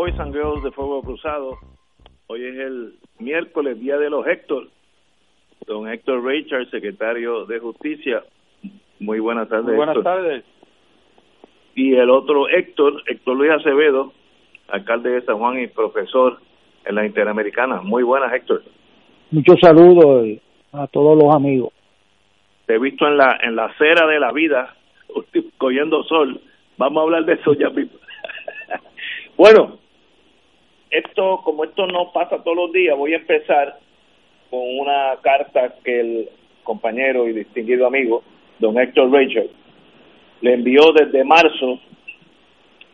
Boys and Girls de Fuego Cruzado. Hoy es el miércoles, Día de los Héctor. Don Héctor Richard, secretario de Justicia. Muy buenas tardes. Muy buenas Héctor. tardes. Y el otro Héctor, Héctor Luis Acevedo, alcalde de San Juan y profesor en la Interamericana. Muy buenas, Héctor. Muchos saludos eh, a todos los amigos. Te he visto en la en la acera de la vida, cogiendo sol. Vamos a hablar de eso ya mismo. bueno, esto, como esto no pasa todos los días, voy a empezar con una carta que el compañero y distinguido amigo, don Héctor Rachel, le envió desde marzo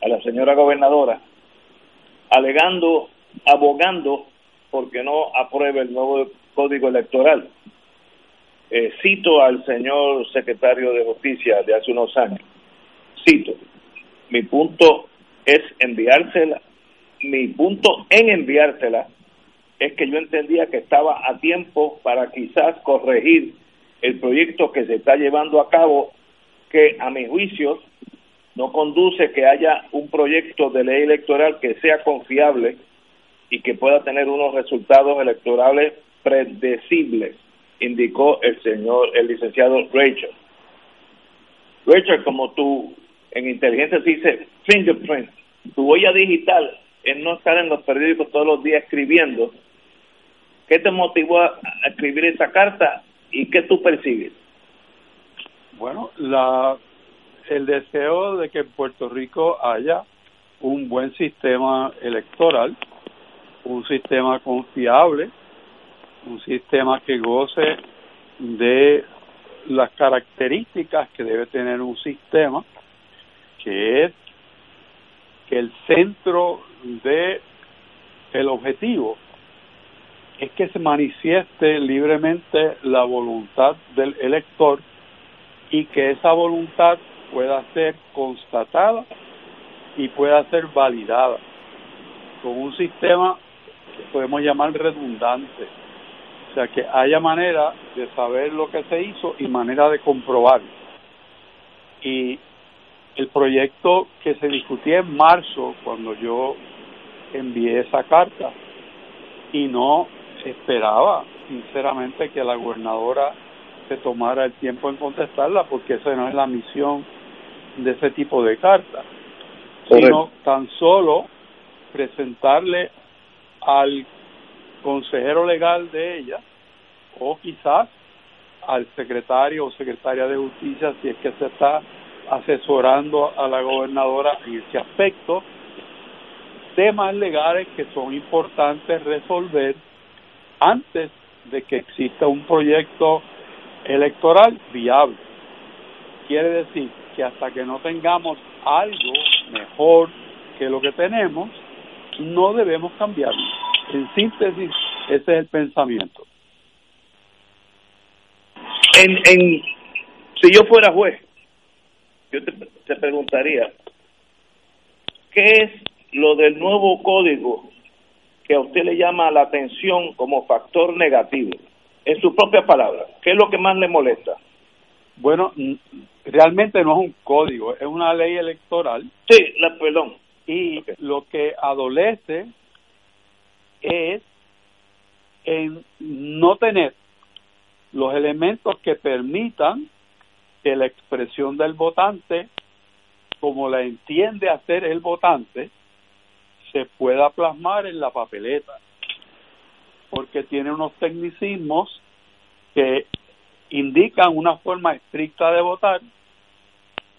a la señora gobernadora, alegando, abogando porque no apruebe el nuevo código electoral. Eh, cito al señor secretario de Justicia de hace unos años. Cito, mi punto es enviársela, mi punto en enviársela es que yo entendía que estaba a tiempo para quizás corregir el proyecto que se está llevando a cabo, que a mi juicio no conduce que haya un proyecto de ley electoral que sea confiable y que pueda tener unos resultados electorales predecibles, indicó el señor, el licenciado Rachel. Rachel, como tú en inteligencia se dice fingerprint, tu huella digital es no estar en los periódicos todos los días escribiendo. ¿Qué te motivó a escribir esa carta y qué tú persigues? Bueno, la, el deseo de que en Puerto Rico haya un buen sistema electoral, un sistema confiable, un sistema que goce de las características que debe tener un sistema, que es que el centro de el objetivo es que se manifieste libremente la voluntad del elector y que esa voluntad pueda ser constatada y pueda ser validada con un sistema que podemos llamar redundante. O sea, que haya manera de saber lo que se hizo y manera de comprobarlo. Y el proyecto que se discutía en marzo, cuando yo envié esa carta, y no esperaba, sinceramente, que la gobernadora se tomara el tiempo en contestarla, porque esa no es la misión de ese tipo de cartas, sino tan solo presentarle al consejero legal de ella o quizás al secretario o secretaria de justicia si es que se está asesorando a la gobernadora en ese aspecto temas legales que son importantes resolver antes de que exista un proyecto electoral viable. Quiere decir que hasta que no tengamos algo mejor que lo que tenemos, no debemos cambiarlo. En síntesis, ese es el pensamiento. En, en, si yo fuera juez, yo te, te preguntaría, ¿qué es lo del nuevo código que a usted le llama la atención como factor negativo? En sus propias palabras, ¿qué es lo que más le molesta? Bueno, realmente no es un código, es una ley electoral Sí, la, perdón. y lo que adolece es en no tener los elementos que permitan que la expresión del votante, como la entiende hacer el votante, se pueda plasmar en la papeleta, porque tiene unos tecnicismos que indican una forma estricta de votar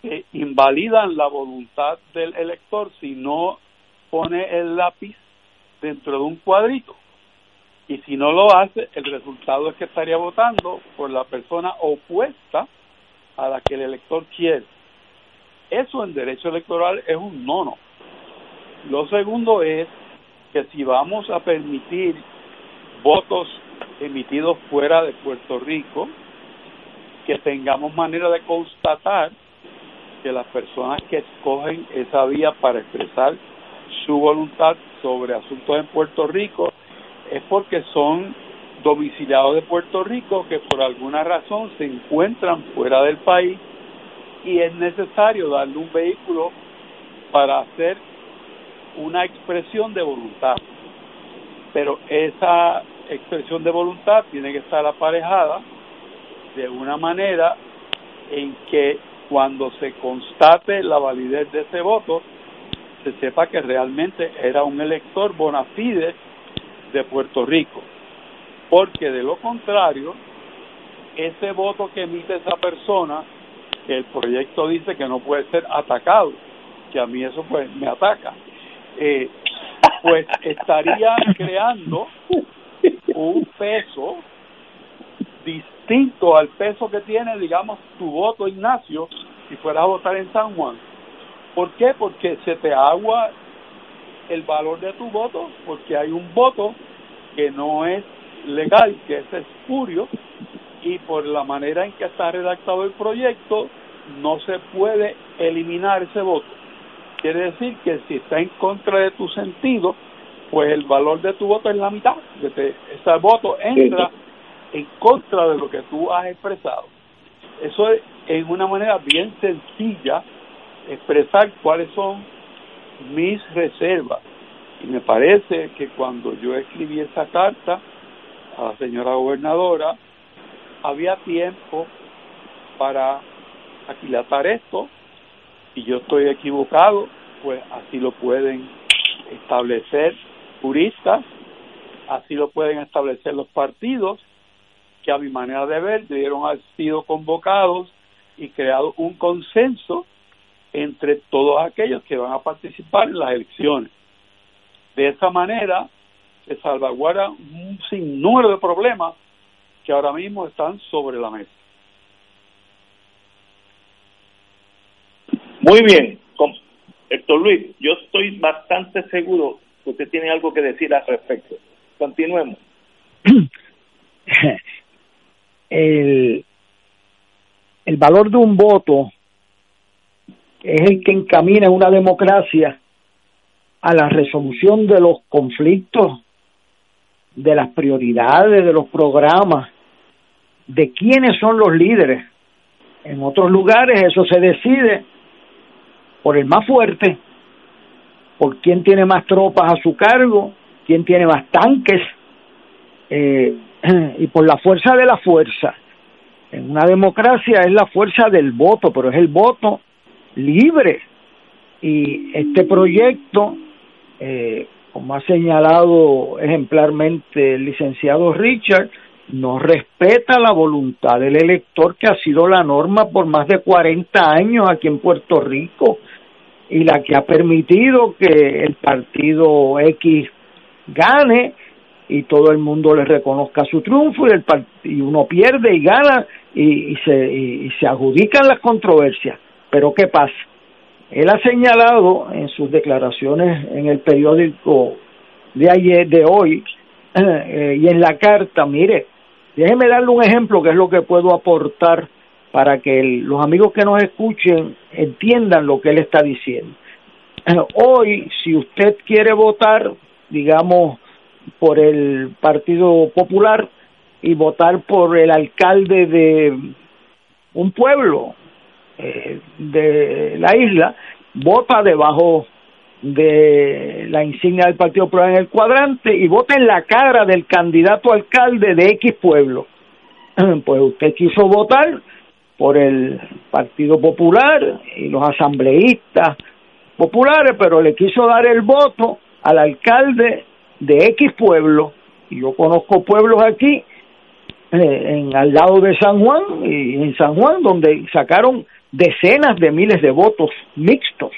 que invalidan la voluntad del elector si no pone el lápiz dentro de un cuadrito. Y si no lo hace, el resultado es que estaría votando por la persona opuesta a la que el elector quiere. Eso en derecho electoral es un nono. Lo segundo es que si vamos a permitir votos emitidos fuera de Puerto Rico, que tengamos manera de constatar que las personas que escogen esa vía para expresar su voluntad sobre asuntos en Puerto Rico es porque son domiciliados de Puerto Rico que por alguna razón se encuentran fuera del país y es necesario darle un vehículo para hacer una expresión de voluntad. Pero esa expresión de voluntad tiene que estar aparejada de una manera en que cuando se constate la validez de ese voto, se sepa que realmente era un elector bona fide de Puerto Rico. Porque de lo contrario, ese voto que emite esa persona, el proyecto dice que no puede ser atacado, que a mí eso pues me ataca, eh, pues estaría creando un peso distinto al peso que tiene, digamos, tu voto, Ignacio, si fueras a votar en San Juan. ¿Por qué? Porque se te agua el valor de tu voto, porque hay un voto que no es legal, que es espurio, y por la manera en que está redactado el proyecto, no se puede eliminar ese voto. Quiere decir que si está en contra de tu sentido, pues el valor de tu voto es la mitad. Ese voto entra en contra de lo que tú has expresado. Eso es en una manera bien sencilla expresar cuáles son mis reservas. Y me parece que cuando yo escribí esa carta a la señora gobernadora, había tiempo para aquilatar esto. y yo estoy equivocado, pues así lo pueden establecer juristas, así lo pueden establecer los partidos, que a mi manera de ver debieron haber sido convocados y creado un consenso entre todos aquellos que van a participar en las elecciones. De esa manera se salvaguarda un sinnúmero de problemas que ahora mismo están sobre la mesa. Muy bien, Héctor Luis, yo estoy bastante seguro que usted tiene algo que decir al respecto. Continuemos. el, el valor de un voto es el que encamina una democracia a la resolución de los conflictos, de las prioridades, de los programas, de quiénes son los líderes. En otros lugares eso se decide por el más fuerte, por quién tiene más tropas a su cargo, quién tiene más tanques, eh, y por la fuerza de la fuerza. En una democracia es la fuerza del voto, pero es el voto libre. Y este proyecto, eh, como ha señalado ejemplarmente el licenciado Richard, no respeta la voluntad del elector que ha sido la norma por más de 40 años aquí en Puerto Rico y la que ha permitido que el partido X gane y todo el mundo le reconozca su triunfo y, el y uno pierde y gana y, se, y, se adjudican las controversias. Pero ¿qué pasa? Él ha señalado en sus declaraciones en el periódico de ayer, de hoy, eh, y en la carta, mire, déjeme darle un ejemplo que es lo que puedo aportar para que los amigos que nos escuchen entiendan lo que él está diciendo. hoy, si usted quiere votar, digamos, por el Partido Popular y votar por el alcalde de un pueblo eh, de la isla, vota debajo de la insignia del Partido Popular en el cuadrante y vota en la cara del candidato alcalde de X pueblo. Pues usted quiso votar por el Partido Popular y los asambleístas populares, pero le quiso dar el voto al alcalde de X pueblo, y yo conozco pueblos aquí, eh, en al lado de San Juan, y en San Juan, donde sacaron decenas de miles de votos mixtos.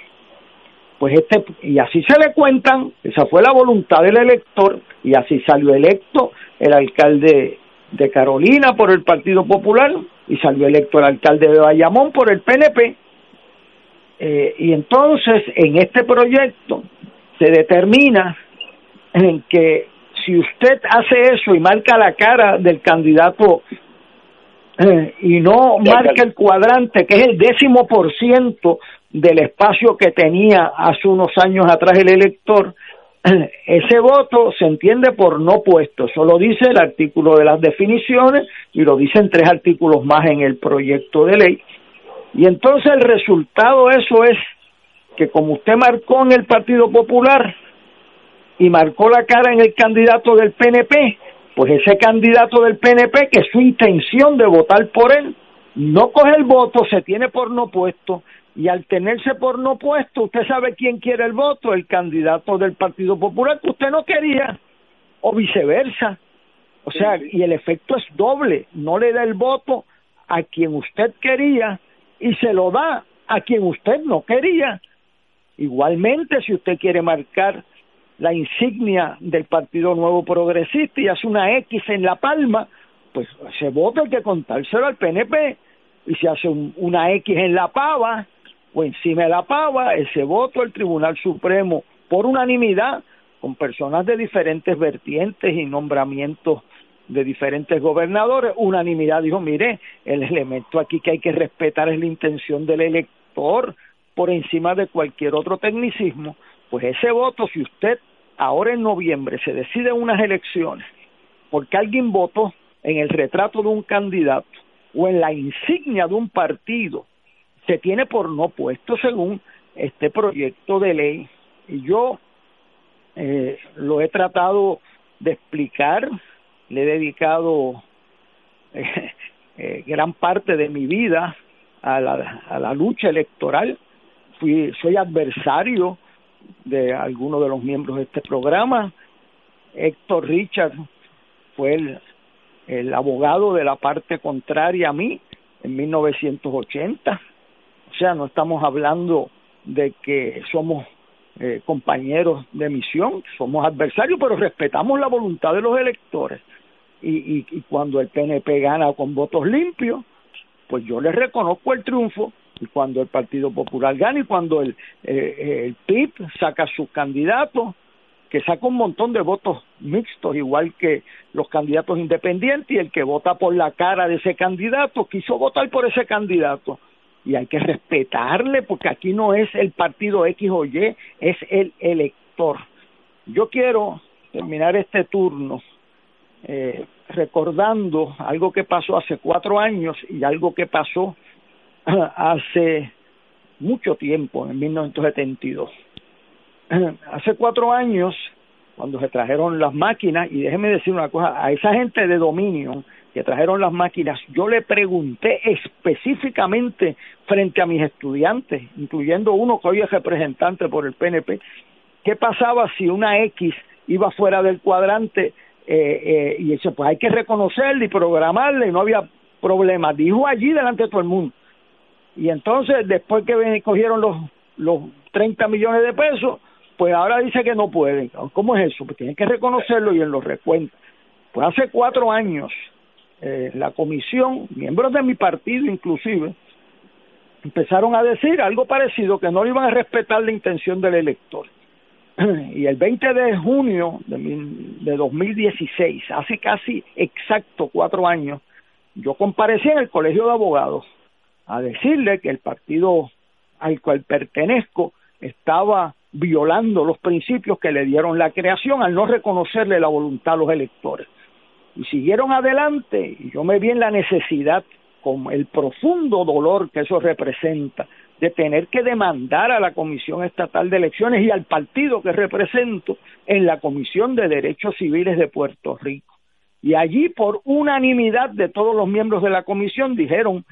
Pues este, y así se le cuentan, esa fue la voluntad del elector, y así salió electo el alcalde de Carolina por el Partido Popular, y salió electo el alcalde de Bayamón por el PNP. Eh, y entonces en este proyecto se determina en que si usted hace eso y marca la cara del candidato eh, y no marca el cuadrante, que es el décimo por ciento del espacio que tenía hace unos años atrás el elector, ese voto se entiende por no puesto. Eso lo dice el artículo de las definiciones y lo dicen tres artículos más en el proyecto de ley. Y entonces el resultado de eso es que como usted marcó en el Partido Popular y marcó la cara en el candidato del PNP, pues ese candidato del PNP, que es su intención de votar por él, no coge el voto, se tiene por no puesto, y al tenerse por no puesto, usted sabe quién quiere el voto, el candidato del Partido Popular que usted no quería, o viceversa. O sea, y el efecto es doble, no le da el voto a quien usted quería y se lo da a quien usted no quería. Igualmente, si usted quiere marcar la insignia del Partido Nuevo Progresista y hace una X en la palma, pues ese voto hay que contárselo al PNP. Y si hace una X en la pava o encima de la pava, ese voto el Tribunal Supremo por unanimidad con personas de diferentes vertientes y nombramientos de diferentes gobernadores, unanimidad dijo, mire, el elemento aquí que hay que respetar es la intención del elector por encima de cualquier otro tecnicismo, pues ese voto, si usted ahora en noviembre se decide unas elecciones porque alguien votó en el retrato de un candidato o en la insignia de un partido, se tiene por no puesto según este proyecto de ley. Y yo eh, lo he tratado de explicar le he dedicado eh, gran parte de mi vida a la, a la lucha electoral. Soy adversario de algunos de los miembros de este programa. Héctor Richard fue el, el abogado de la parte contraria a mí en 1980. O sea, no estamos hablando de que somos eh, compañeros de misión, somos adversarios, pero respetamos la voluntad de los electores y, y, cuando el PNP gana con votos limpios, pues yo le reconozco el triunfo y cuando el Partido Popular gana y cuando el, eh, el PIB saca sus candidatos, que saca un montón de votos mixtos, igual que los candidatos independientes, y el que vota por la cara de ese candidato quiso votar por ese candidato. Y hay que respetarle, porque aquí no es el partido X o Y, es el elector. Yo quiero terminar este turno eh, recordando algo que pasó hace cuatro años y algo que pasó hace mucho tiempo, en 1972. Hace cuatro años, cuando se trajeron las máquinas, y déjeme decir una cosa, a esa gente de dominio que trajeron las máquinas, yo le pregunté específicamente frente a mis estudiantes, incluyendo uno que hoy es representante por el PNP, qué pasaba si una X iba fuera del cuadrante eh, eh, y eso pues hay que reconocerle y programarle y no había problema. Dijo allí delante de todo el mundo. Y entonces, después que cogieron los, los 30 millones de pesos, pues ahora dice que no pueden. ¿Cómo es eso? Pues tienen que reconocerlo y en los recuentos. Pues hace cuatro años, eh, la comisión, miembros de mi partido inclusive, empezaron a decir algo parecido, que no iban a respetar la intención del elector. y el 20 de junio de, de 2016, hace casi exacto cuatro años, yo comparecí en el Colegio de Abogados a decirle que el partido al cual pertenezco estaba violando los principios que le dieron la creación al no reconocerle la voluntad a los electores. Y siguieron adelante y yo me vi en la necesidad, con el profundo dolor que eso representa, de tener que demandar a la Comisión Estatal de Elecciones y al partido que represento en la Comisión de Derechos Civiles de Puerto Rico. Y allí, por unanimidad de todos los miembros de la comisión, dijeron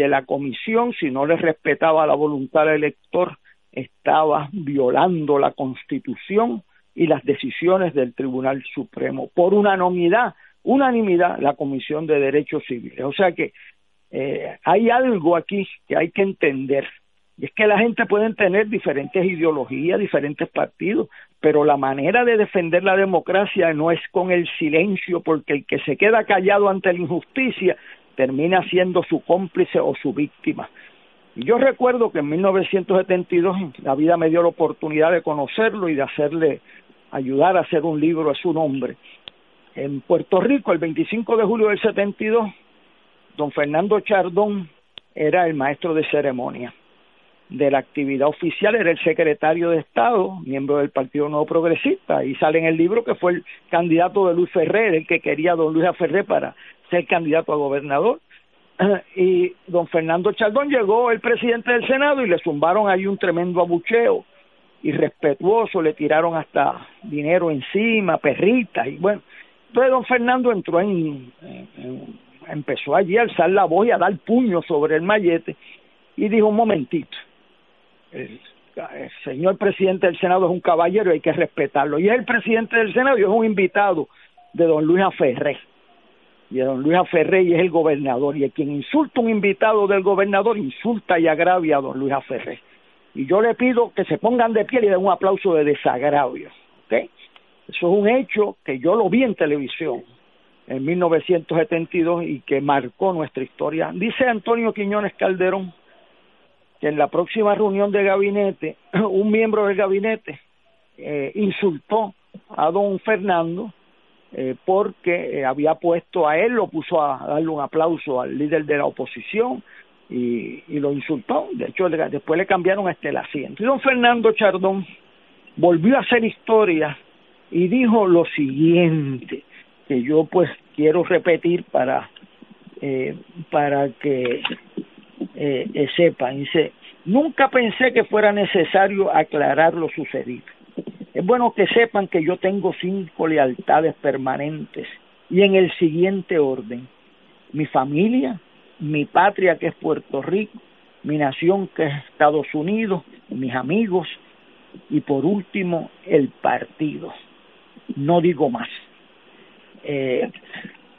que la comisión, si no le respetaba la voluntad del elector, estaba violando la Constitución y las decisiones del Tribunal Supremo. Por unanimidad, unanimidad, la Comisión de Derechos Civiles. O sea que eh, hay algo aquí que hay que entender. Y es que la gente puede tener diferentes ideologías, diferentes partidos, pero la manera de defender la democracia no es con el silencio, porque el que se queda callado ante la injusticia termina siendo su cómplice o su víctima. Yo recuerdo que en 1972 la vida me dio la oportunidad de conocerlo y de hacerle ayudar a hacer un libro a su nombre. En Puerto Rico, el 25 de julio del 72, don Fernando Chardón era el maestro de ceremonia de la actividad oficial, era el secretario de Estado, miembro del Partido Nuevo Progresista, y sale en el libro que fue el candidato de Luis Ferrer, el que quería a don Luis Ferrer para ser candidato a gobernador. Y don Fernando Chardón llegó el presidente del Senado y le zumbaron ahí un tremendo abucheo irrespetuoso, le tiraron hasta dinero encima, perritas, y bueno, entonces don Fernando entró en, empezó allí a alzar la voz y a dar puño sobre el mallete y dijo un momentito, el, señor presidente del Senado es un caballero y hay que respetarlo, y es el presidente del Senado y es un invitado de don Luis Aferré, y don Luis Aferré y es el gobernador, y quien insulta a un invitado del gobernador insulta y agravia a don Luis Aferré y yo le pido que se pongan de pie y den un aplauso de desagravio. ¿ok? Eso es un hecho que yo lo vi en televisión en 1972 y que marcó nuestra historia. Dice Antonio Quiñones Calderón que en la próxima reunión de gabinete, un miembro del gabinete eh, insultó a don Fernando eh, porque eh, había puesto a él, lo puso a darle un aplauso al líder de la oposición, y, lo insultó. De hecho, después le cambiaron hasta el asiento. Y don Fernando Chardón volvió a hacer historia y dijo lo siguiente, que yo pues quiero repetir para, eh, para que eh, eh, sepan. Dice, nunca pensé que fuera necesario aclarar lo sucedido. Es bueno que sepan que yo tengo cinco lealtades permanentes y en el siguiente orden. Mi familia, mi patria que es Puerto Rico, mi nación que es Estados Unidos, mis amigos y por último el partido. No digo más. Eh,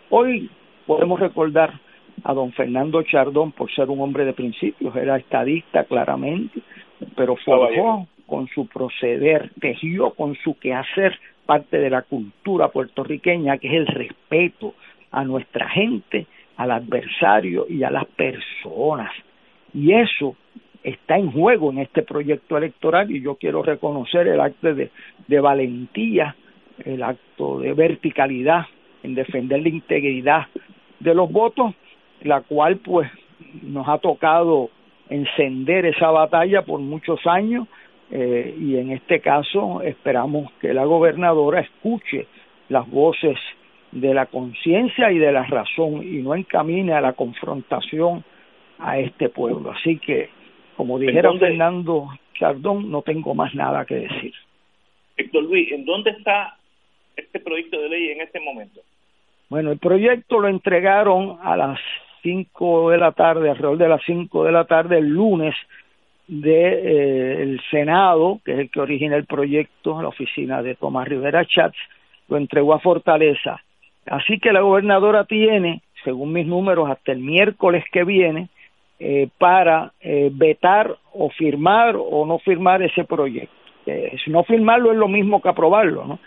hoy podemos recordar a don Fernando Chardón por ser un hombre de principios, era estadista claramente, pero forjó con su proceder, tejió con su quehacer parte de la cultura puertorriqueña, que es el respeto a nuestra gente al adversario y a las personas. Y eso está en juego en este proyecto electoral y yo quiero reconocer el acto de, de valentía, el acto de verticalidad en defender la integridad de los votos, la cual pues nos ha tocado encender esa batalla por muchos años eh, y en este caso esperamos que la gobernadora escuche las voces de la conciencia y de la razón y no encamine a la confrontación a este pueblo. Así que, como dijera Fernando Chardón, no tengo más nada que decir. Héctor Luis, ¿en dónde está este proyecto de ley en este momento? Bueno, el proyecto lo entregaron a las 5 de la tarde, alrededor de las 5 de la tarde, el lunes, de eh, Senado, que es el que origina el proyecto, la oficina de Tomás Rivera Chats, lo entregó a Fortaleza Así que la gobernadora tiene, según mis números, hasta el miércoles que viene eh, para eh, vetar o firmar o no firmar ese proyecto. Eh, si no firmarlo es lo mismo que aprobarlo, ¿no?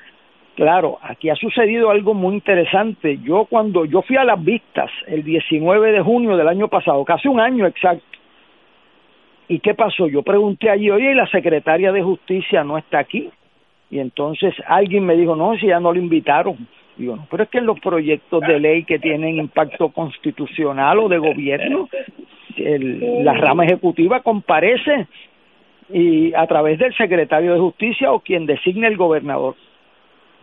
Claro, aquí ha sucedido algo muy interesante. Yo cuando yo fui a las vistas el 19 de junio del año pasado, casi un año exacto, ¿y qué pasó? Yo pregunté allí, oye, la secretaria de Justicia no está aquí? Y entonces alguien me dijo, no, si ya no lo invitaron. Digo, no, pero es que en los proyectos de ley que tienen impacto constitucional o de gobierno, el, la rama ejecutiva comparece y a través del secretario de justicia o quien designe el gobernador.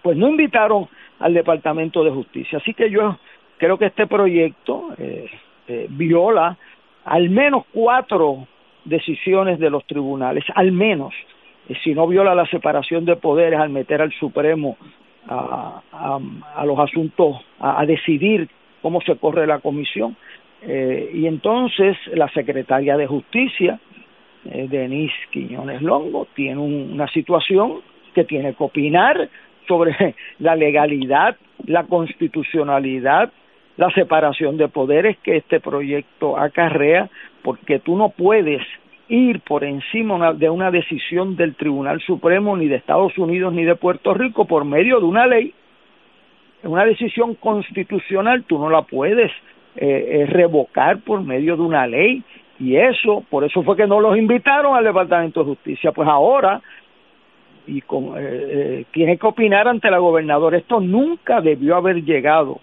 Pues no invitaron al Departamento de Justicia. Así que yo creo que este proyecto eh, eh, viola al menos cuatro decisiones de los tribunales, al menos, eh, si no viola la separación de poderes al meter al Supremo a, a, los asuntos, a, decidir cómo se corre la comisión. Eh, y entonces la secretaria de Justicia, Denise Quiñones Longo, tiene una situación que tiene que opinar sobre la legalidad, la constitucionalidad, la separación de poderes que este proyecto acarrea, porque tú no puedes ir por encima de una decisión del Tribunal Supremo ni de Estados Unidos ni de Puerto Rico por medio de una ley. Una decisión constitucional tú no la puedes eh, eh, revocar por medio de una ley y eso, por eso fue que no los invitaron al Departamento de Justicia. Pues ahora y con, eh, eh, tiene que opinar ante la gobernadora. Esto nunca debió haber llegado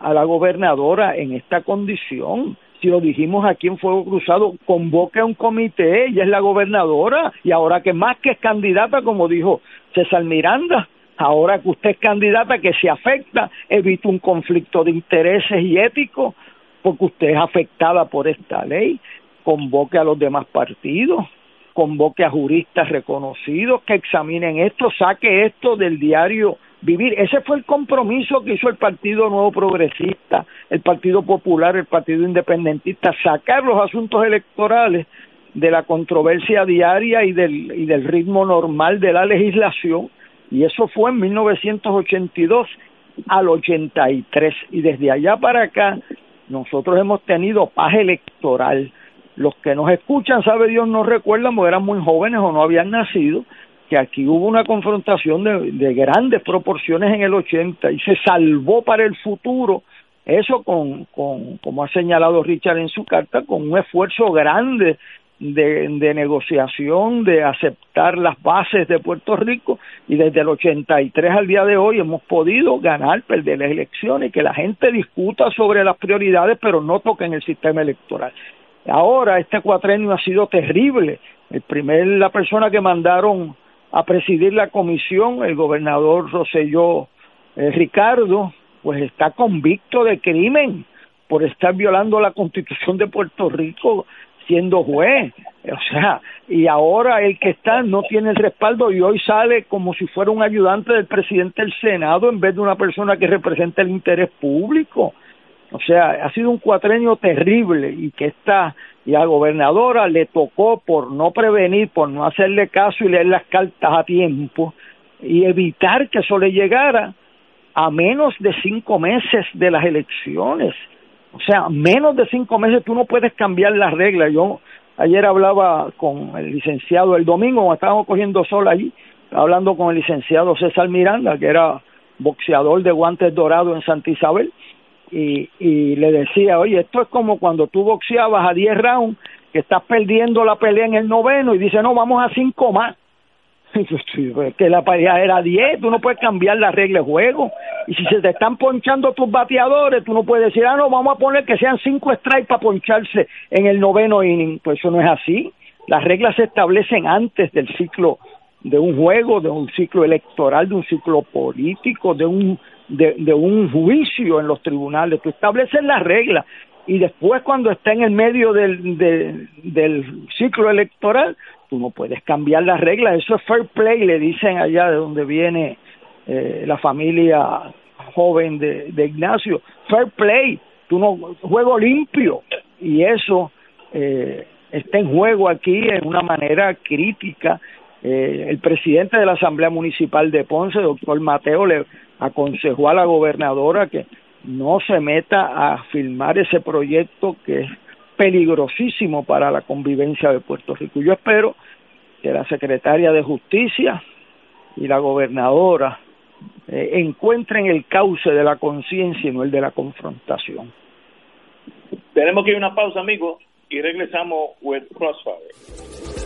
a la gobernadora en esta condición. Si lo dijimos aquí en Fuego Cruzado, convoque a un comité, ella es la gobernadora, y ahora que más que es candidata, como dijo César Miranda, ahora que usted es candidata que se afecta, evita un conflicto de intereses y éticos, porque usted es afectada por esta ley, convoque a los demás partidos, convoque a juristas reconocidos que examinen esto, saque esto del diario vivir. Ese fue el compromiso que hizo el Partido Nuevo Progresista, el Partido Popular, el Partido Independentista, sacar los asuntos electorales de la controversia diaria y del, y del ritmo normal de la legislación. Y eso fue en 1982 al 83. Y desde allá para acá nosotros hemos tenido paz electoral los que nos escuchan, sabe Dios, no recuerdan porque eran muy jóvenes o no habían nacido, que aquí hubo una confrontación de, grandes proporciones en el 80 y se salvó para el futuro eso con, con, como ha señalado Richard en su carta, con un esfuerzo grande de, de, negociación, de aceptar las bases de Puerto Rico y desde el 83 al día de hoy hemos podido ganar, perder las elecciones, que la gente discuta sobre las prioridades pero no toquen el sistema electoral. Ahora este cuatrenio ha sido terrible. El primer, la persona que mandaron a presidir la comisión, el gobernador Roselló eh, Ricardo, pues está convicto de crimen por estar violando la constitución de Puerto Rico siendo juez. O sea, y ahora el que está no tiene el respaldo y hoy sale como si fuera un ayudante del presidente del Senado en vez de una persona que representa el interés público. O sea, ha sido un cuatrenio terrible y que esta y a la gobernadora le tocó por no prevenir, por no hacerle caso y leer las cartas a tiempo y evitar que eso le llegara a menos de cinco meses de las elecciones. O sea, menos de cinco meses tú no puedes cambiar las reglas. Yo ayer hablaba con el licenciado el domingo, estábamos cogiendo sol allí, hablando con el licenciado César Miranda, que era boxeador de guantes dorados en Santa Isabel, y, y le decía, oye, esto es como cuando tú boxeabas a 10 rounds, que estás perdiendo la pelea en el noveno y dice, no, vamos a cinco más. que la pelea era 10, tú no puedes cambiar la regla de juego. Y si se te están ponchando tus bateadores, tú no puedes decir, ah, no, vamos a poner que sean cinco strikes para poncharse en el noveno inning. Pues eso no es así. Las reglas se establecen antes del ciclo de un juego, de un ciclo electoral, de un ciclo político, de un de, de un juicio en los tribunales, tú estableces las reglas y después cuando está en el medio del, del ciclo electoral, tú no puedes cambiar las reglas, eso es fair play, le dicen allá de donde viene eh, la familia joven de, de Ignacio, fair play, tú no, juego limpio, y eso eh, está en juego aquí en una manera crítica. Eh, el presidente de la Asamblea Municipal de Ponce, doctor Mateo, le, aconsejó a la gobernadora que no se meta a firmar ese proyecto que es peligrosísimo para la convivencia de Puerto Rico. Yo espero que la secretaria de Justicia y la gobernadora eh, encuentren el cauce de la conciencia y no el de la confrontación. Tenemos que ir a una pausa, amigos, y regresamos with Crossfire.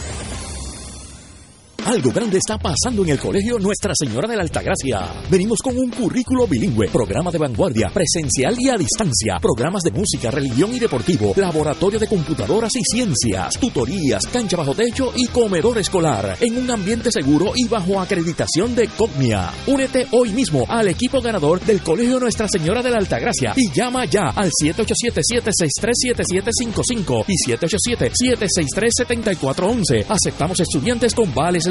Algo grande está pasando en el colegio Nuestra Señora de la Altagracia. Venimos con un currículo bilingüe, programa de vanguardia, presencial y a distancia, programas de música, religión y deportivo, laboratorio de computadoras y ciencias, tutorías, cancha bajo techo y comedor escolar, en un ambiente seguro y bajo acreditación de COGNIA. Únete hoy mismo al equipo ganador del colegio Nuestra Señora de la Altagracia y llama ya al 787-763-7755 y 787-763-7411. Aceptamos estudiantes con vales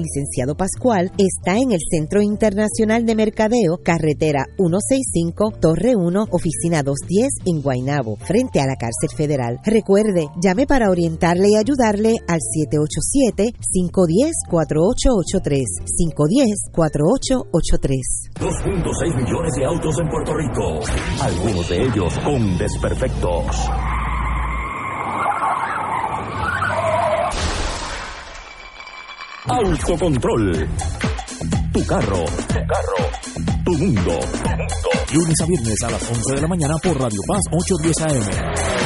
licenciado Pascual está en el Centro Internacional de Mercadeo, carretera 165, Torre 1, oficina 210 en Guaynabo, frente a la cárcel federal. Recuerde, llame para orientarle y ayudarle al 787-510-4883. 510-4883. 2.6 millones de autos en Puerto Rico, algunos de ellos con desperfectos. Autocontrol. Tu carro. Tu carro. Tu mundo. Lunes a viernes a las 11 de la mañana por Radio Paz 810 AM.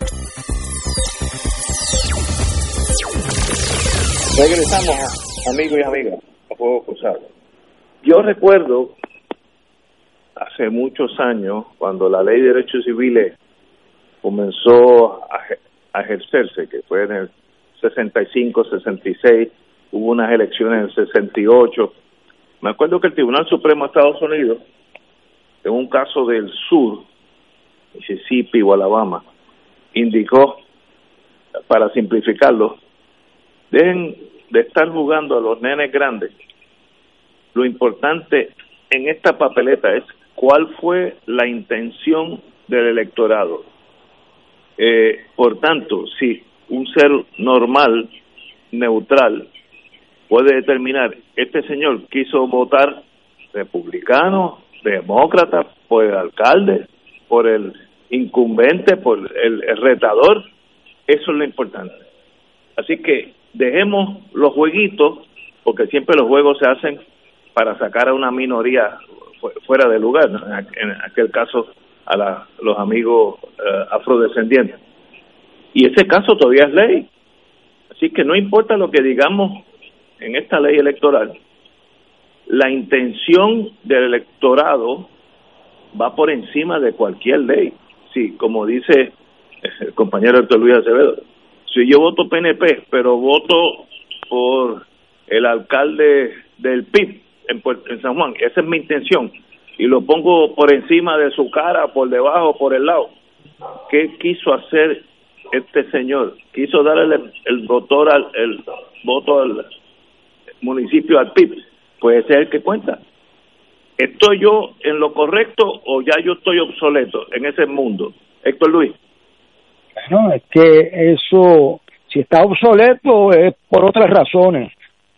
Regresamos, amigos y amigas, a Fuego Cruzado. Yo recuerdo hace muchos años, cuando la ley de derechos civiles comenzó a, ejercerse, que fue en el 65, 66, hubo unas elecciones en el 68. Me acuerdo que el Tribunal Supremo de Estados Unidos, en un caso del sur, Mississippi o Alabama, indicó, para simplificarlo, dejen de estar jugando a los nenes grandes, lo importante en esta papeleta es cuál fue la intención del electorado. Eh, por tanto, si un ser normal, neutral, puede determinar, este señor quiso votar republicano, demócrata, por el alcalde, por el incumbente, por el, el retador, eso es lo importante. Así que dejemos los jueguitos, porque siempre los juegos se hacen para sacar a una minoría fuera de lugar, en aquel caso a la, los amigos eh, afrodescendientes. Y ese caso todavía es ley. Así que no importa lo que digamos en esta ley electoral, la intención del electorado va por encima de cualquier ley. Sí, como dice el compañero Héctor Luis Acevedo, si yo voto PNP, pero voto por el alcalde del PIB en, en San Juan, esa es mi intención, y lo pongo por encima de su cara, por debajo, por el lado, ¿qué quiso hacer este señor? Quiso darle el, voto al, el voto al municipio al PIB, pues ese es el que cuenta. ¿Estoy yo en lo correcto o ya yo estoy obsoleto en ese mundo? Héctor Luis. No, es que eso, si está obsoleto es por otras razones,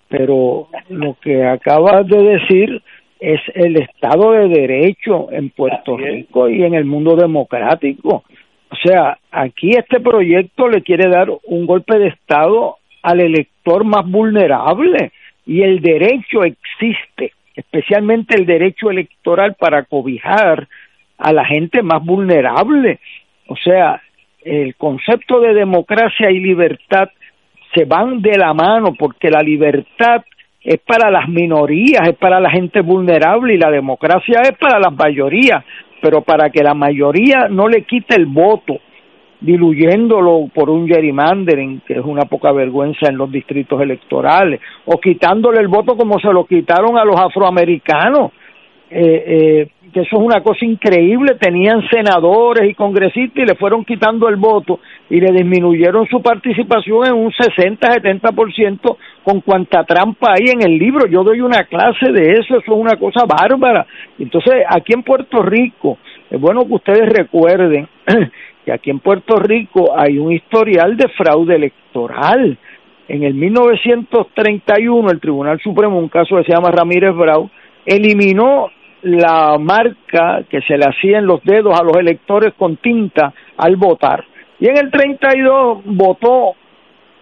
pero lo que acabas de decir es el Estado de Derecho en Puerto Rico y en el mundo democrático. O sea, aquí este proyecto le quiere dar un golpe de Estado al elector más vulnerable y el derecho existe, especialmente el derecho electoral para cobijar a la gente más vulnerable. O sea, el concepto de democracia y libertad se van de la mano porque la libertad es para las minorías, es para la gente vulnerable y la democracia es para las mayorías, pero para que la mayoría no le quite el voto, diluyéndolo por un gerrymandering, que es una poca vergüenza en los distritos electorales, o quitándole el voto como se lo quitaron a los afroamericanos. Eh, eh, que eso es una cosa increíble, tenían senadores y congresistas y le fueron quitando el voto y le disminuyeron su participación en un 60-70% con cuanta trampa hay en el libro. Yo doy una clase de eso, eso es una cosa bárbara. Entonces, aquí en Puerto Rico, es bueno que ustedes recuerden que aquí en Puerto Rico hay un historial de fraude electoral en el 1931 el Tribunal Supremo, un caso que se llama Ramírez Brau, eliminó la marca que se le hacía en los dedos a los electores con tinta al votar. Y en el 32 votó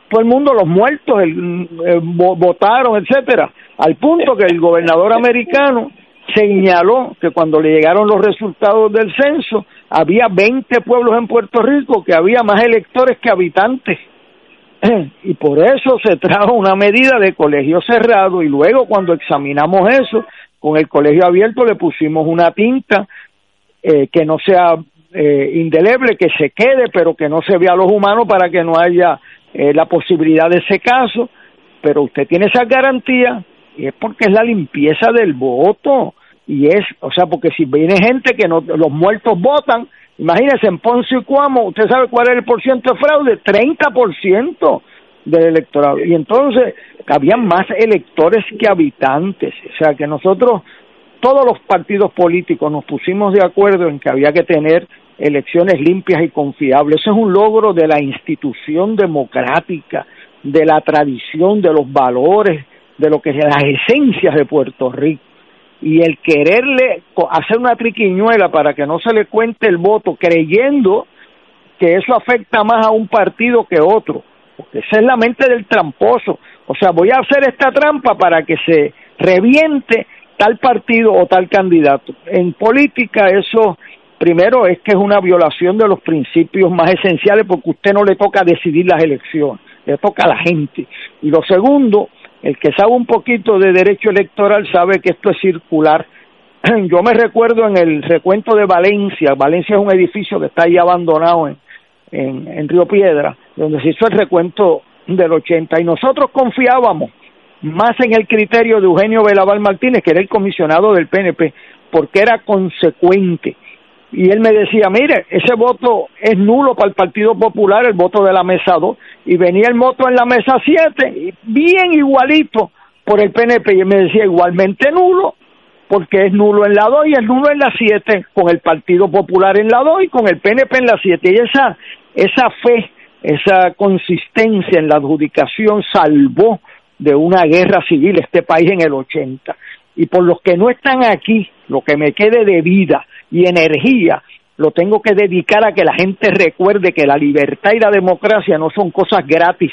todo el mundo, los muertos, eh, votaron, etcétera, al punto que el gobernador americano señaló que cuando le llegaron los resultados del censo, había 20 pueblos en Puerto Rico que había más electores que habitantes. Y por eso se trajo una medida de colegio cerrado y luego cuando examinamos eso, con el colegio abierto le pusimos una tinta eh, que no sea eh, indeleble, que se quede, pero que no se vea a los humanos para que no haya eh, la posibilidad de ese caso. Pero usted tiene esa garantía y es porque es la limpieza del voto y es, o sea, porque si viene gente que no, los muertos votan, imagínese en Ponce y Cuamo, usted sabe cuál es el porcentaje de fraude, 30% del electorado. Y entonces habían más electores que habitantes, o sea que nosotros, todos los partidos políticos nos pusimos de acuerdo en que había que tener elecciones limpias y confiables. Eso es un logro de la institución democrática, de la tradición, de los valores, de lo que es las esencias de Puerto Rico y el quererle hacer una triquiñuela para que no se le cuente el voto creyendo que eso afecta más a un partido que otro, porque esa es la mente del tramposo. O sea, voy a hacer esta trampa para que se reviente tal partido o tal candidato. En política eso primero es que es una violación de los principios más esenciales porque usted no le toca decidir las elecciones, le toca a la gente. Y lo segundo el que sabe un poquito de derecho electoral sabe que esto es circular. Yo me recuerdo en el recuento de Valencia, Valencia es un edificio que está ahí abandonado en, en, Río Piedra, donde se hizo el recuento del 80 y nosotros confiábamos más en el criterio de Eugenio Velaval Martínez, que era el comisionado del PNP, porque era consecuente. Y él me decía, mire, ese voto es nulo para el Partido Popular, el voto de la mesa 2, y venía el voto en la mesa 7, bien igualito por el PNP, y él me decía igualmente nulo, porque es nulo en la 2 y es nulo en la 7, con el Partido Popular en la 2 y con el PNP en la 7, y esa, esa fe, esa consistencia en la adjudicación salvó de una guerra civil este país en el 80. Y por los que no están aquí, lo que me quede de vida, y energía lo tengo que dedicar a que la gente recuerde que la libertad y la democracia no son cosas gratis.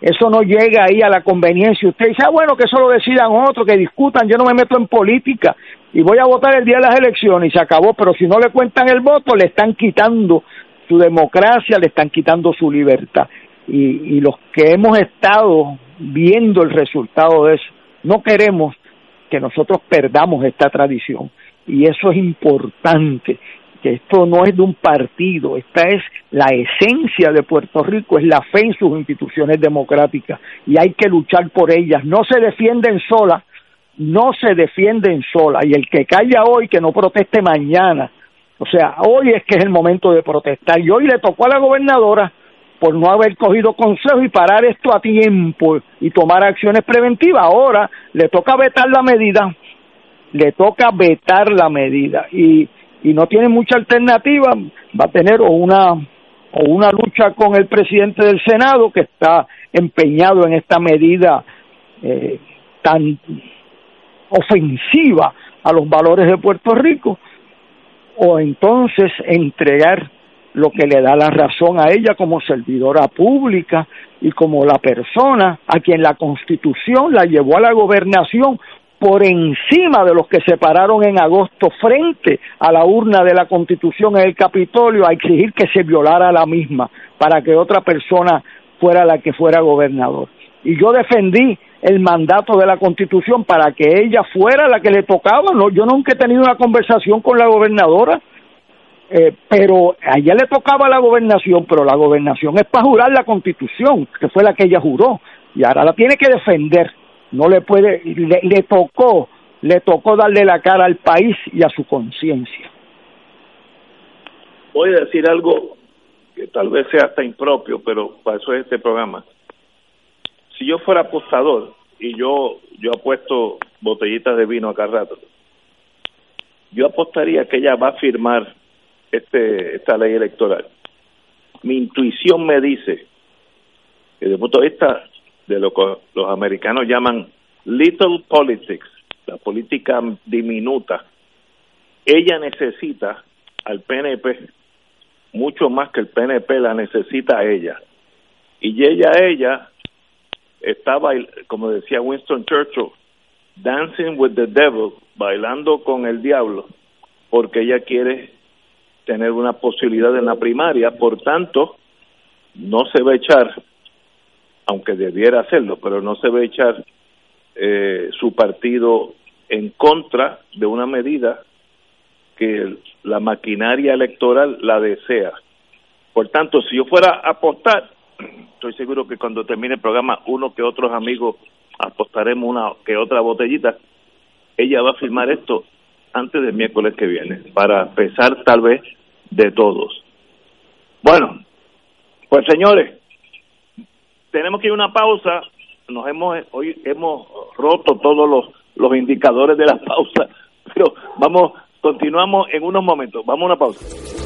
Eso no llega ahí a la conveniencia. Usted dice, ah, bueno, que eso lo decidan otros, que discutan, yo no me meto en política y voy a votar el día de las elecciones y se acabó, pero si no le cuentan el voto, le están quitando su democracia, le están quitando su libertad. Y, y los que hemos estado viendo el resultado de eso, no queremos que nosotros perdamos esta tradición. Y eso es importante, que esto no es de un partido, esta es la esencia de Puerto Rico, es la fe en sus instituciones democráticas. Y hay que luchar por ellas, no se defienden solas, no se defienden solas. Y el que calla hoy que no proteste mañana, o sea, hoy es que es el momento de protestar. Y hoy le tocó a la gobernadora por no haber cogido consejo y parar esto a tiempo y tomar acciones preventivas. Ahora le toca vetar la medida le toca vetar la medida. Y, y no tiene mucha alternativa, va a tener o una o una lucha con el presidente del Senado que está empeñado en esta medida eh, tan ofensiva a los valores de Puerto Rico, o entonces entregar lo que le da la razón a ella como servidora pública y como la persona a quien la Constitución la llevó a la gobernación por encima de los que se pararon en agosto frente a la urna de la Constitución en el Capitolio a exigir que se violara la misma para que otra persona fuera la que fuera gobernador. Y yo defendí el mandato de la Constitución para que ella fuera la que le tocaba. No, yo nunca he tenido una conversación con la gobernadora, eh, pero a ella le tocaba la gobernación, pero la gobernación es para jurar la Constitución, que fue la que ella juró, y ahora la tiene que defender no le puede, le, tocó, le tocó darle la cara al país y a su conciencia. Voy a decir algo que tal vez sea hasta impropio, pero para eso es este programa. Si yo fuera apostador y yo yo apuesto botellitas de vino acá rato, yo apostaría que ella va a firmar este esta ley electoral. Mi intuición me dice que de punto de vista de lo que los americanos llaman little politics, la política diminuta, ella necesita al PNP mucho más que el PNP la necesita a ella. Y ella, ella, estaba, como decía Winston Churchill, dancing with the devil, bailando con el diablo, porque ella quiere tener una posibilidad en la primaria, por tanto, no se va a echar, aunque debiera hacerlo, pero no se va a echar eh, su partido en contra de una medida que la maquinaria electoral la desea. Por tanto, si yo fuera a apostar, estoy seguro que cuando termine el programa, uno que otros amigos apostaremos una que otra botellita, ella va a firmar esto antes del miércoles que viene, para pesar tal vez de todos. Bueno, pues señores, tenemos que ir a una pausa. Nos hemos hoy hemos roto todos los los indicadores de la pausa, pero vamos continuamos en unos momentos. Vamos a una pausa.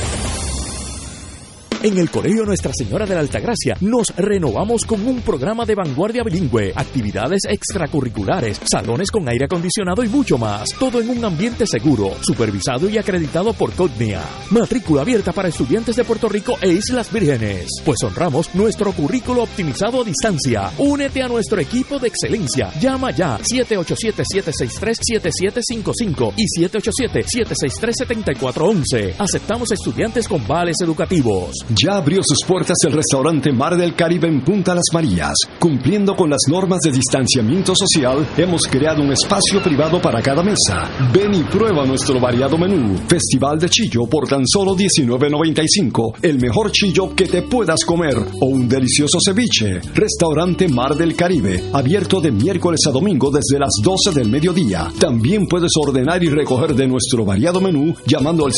En el Colegio Nuestra Señora de la Altagracia nos renovamos con un programa de vanguardia bilingüe, actividades extracurriculares, salones con aire acondicionado y mucho más. Todo en un ambiente seguro, supervisado y acreditado por CODNIA. Matrícula abierta para estudiantes de Puerto Rico e Islas Vírgenes. Pues honramos nuestro currículo optimizado a distancia. Únete a nuestro equipo de excelencia. Llama ya 787-763-7755 y 787-763-7411. Aceptamos estudiantes con vales educativos. Ya abrió sus puertas el restaurante Mar del Caribe en Punta Las Marías. Cumpliendo con las normas de distanciamiento social, hemos creado un espacio privado para cada mesa. Ven y prueba nuestro variado menú. Festival de chillo por tan solo $19.95. El mejor chillo que te puedas comer. O un delicioso ceviche. Restaurante Mar del Caribe. Abierto de miércoles a domingo desde las 12 del mediodía. También puedes ordenar y recoger de nuestro variado menú llamando al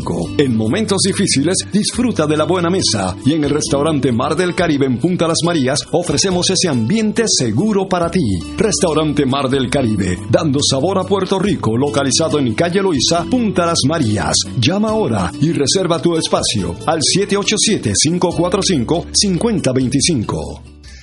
787-545-5025. En momentos difíciles, disfruta de la buena mesa y en el restaurante Mar del Caribe en Punta Las Marías ofrecemos ese ambiente seguro para ti. Restaurante Mar del Caribe, dando sabor a Puerto Rico, localizado en calle Loiza, Punta Las Marías. Llama ahora y reserva tu espacio al 787-545-5025.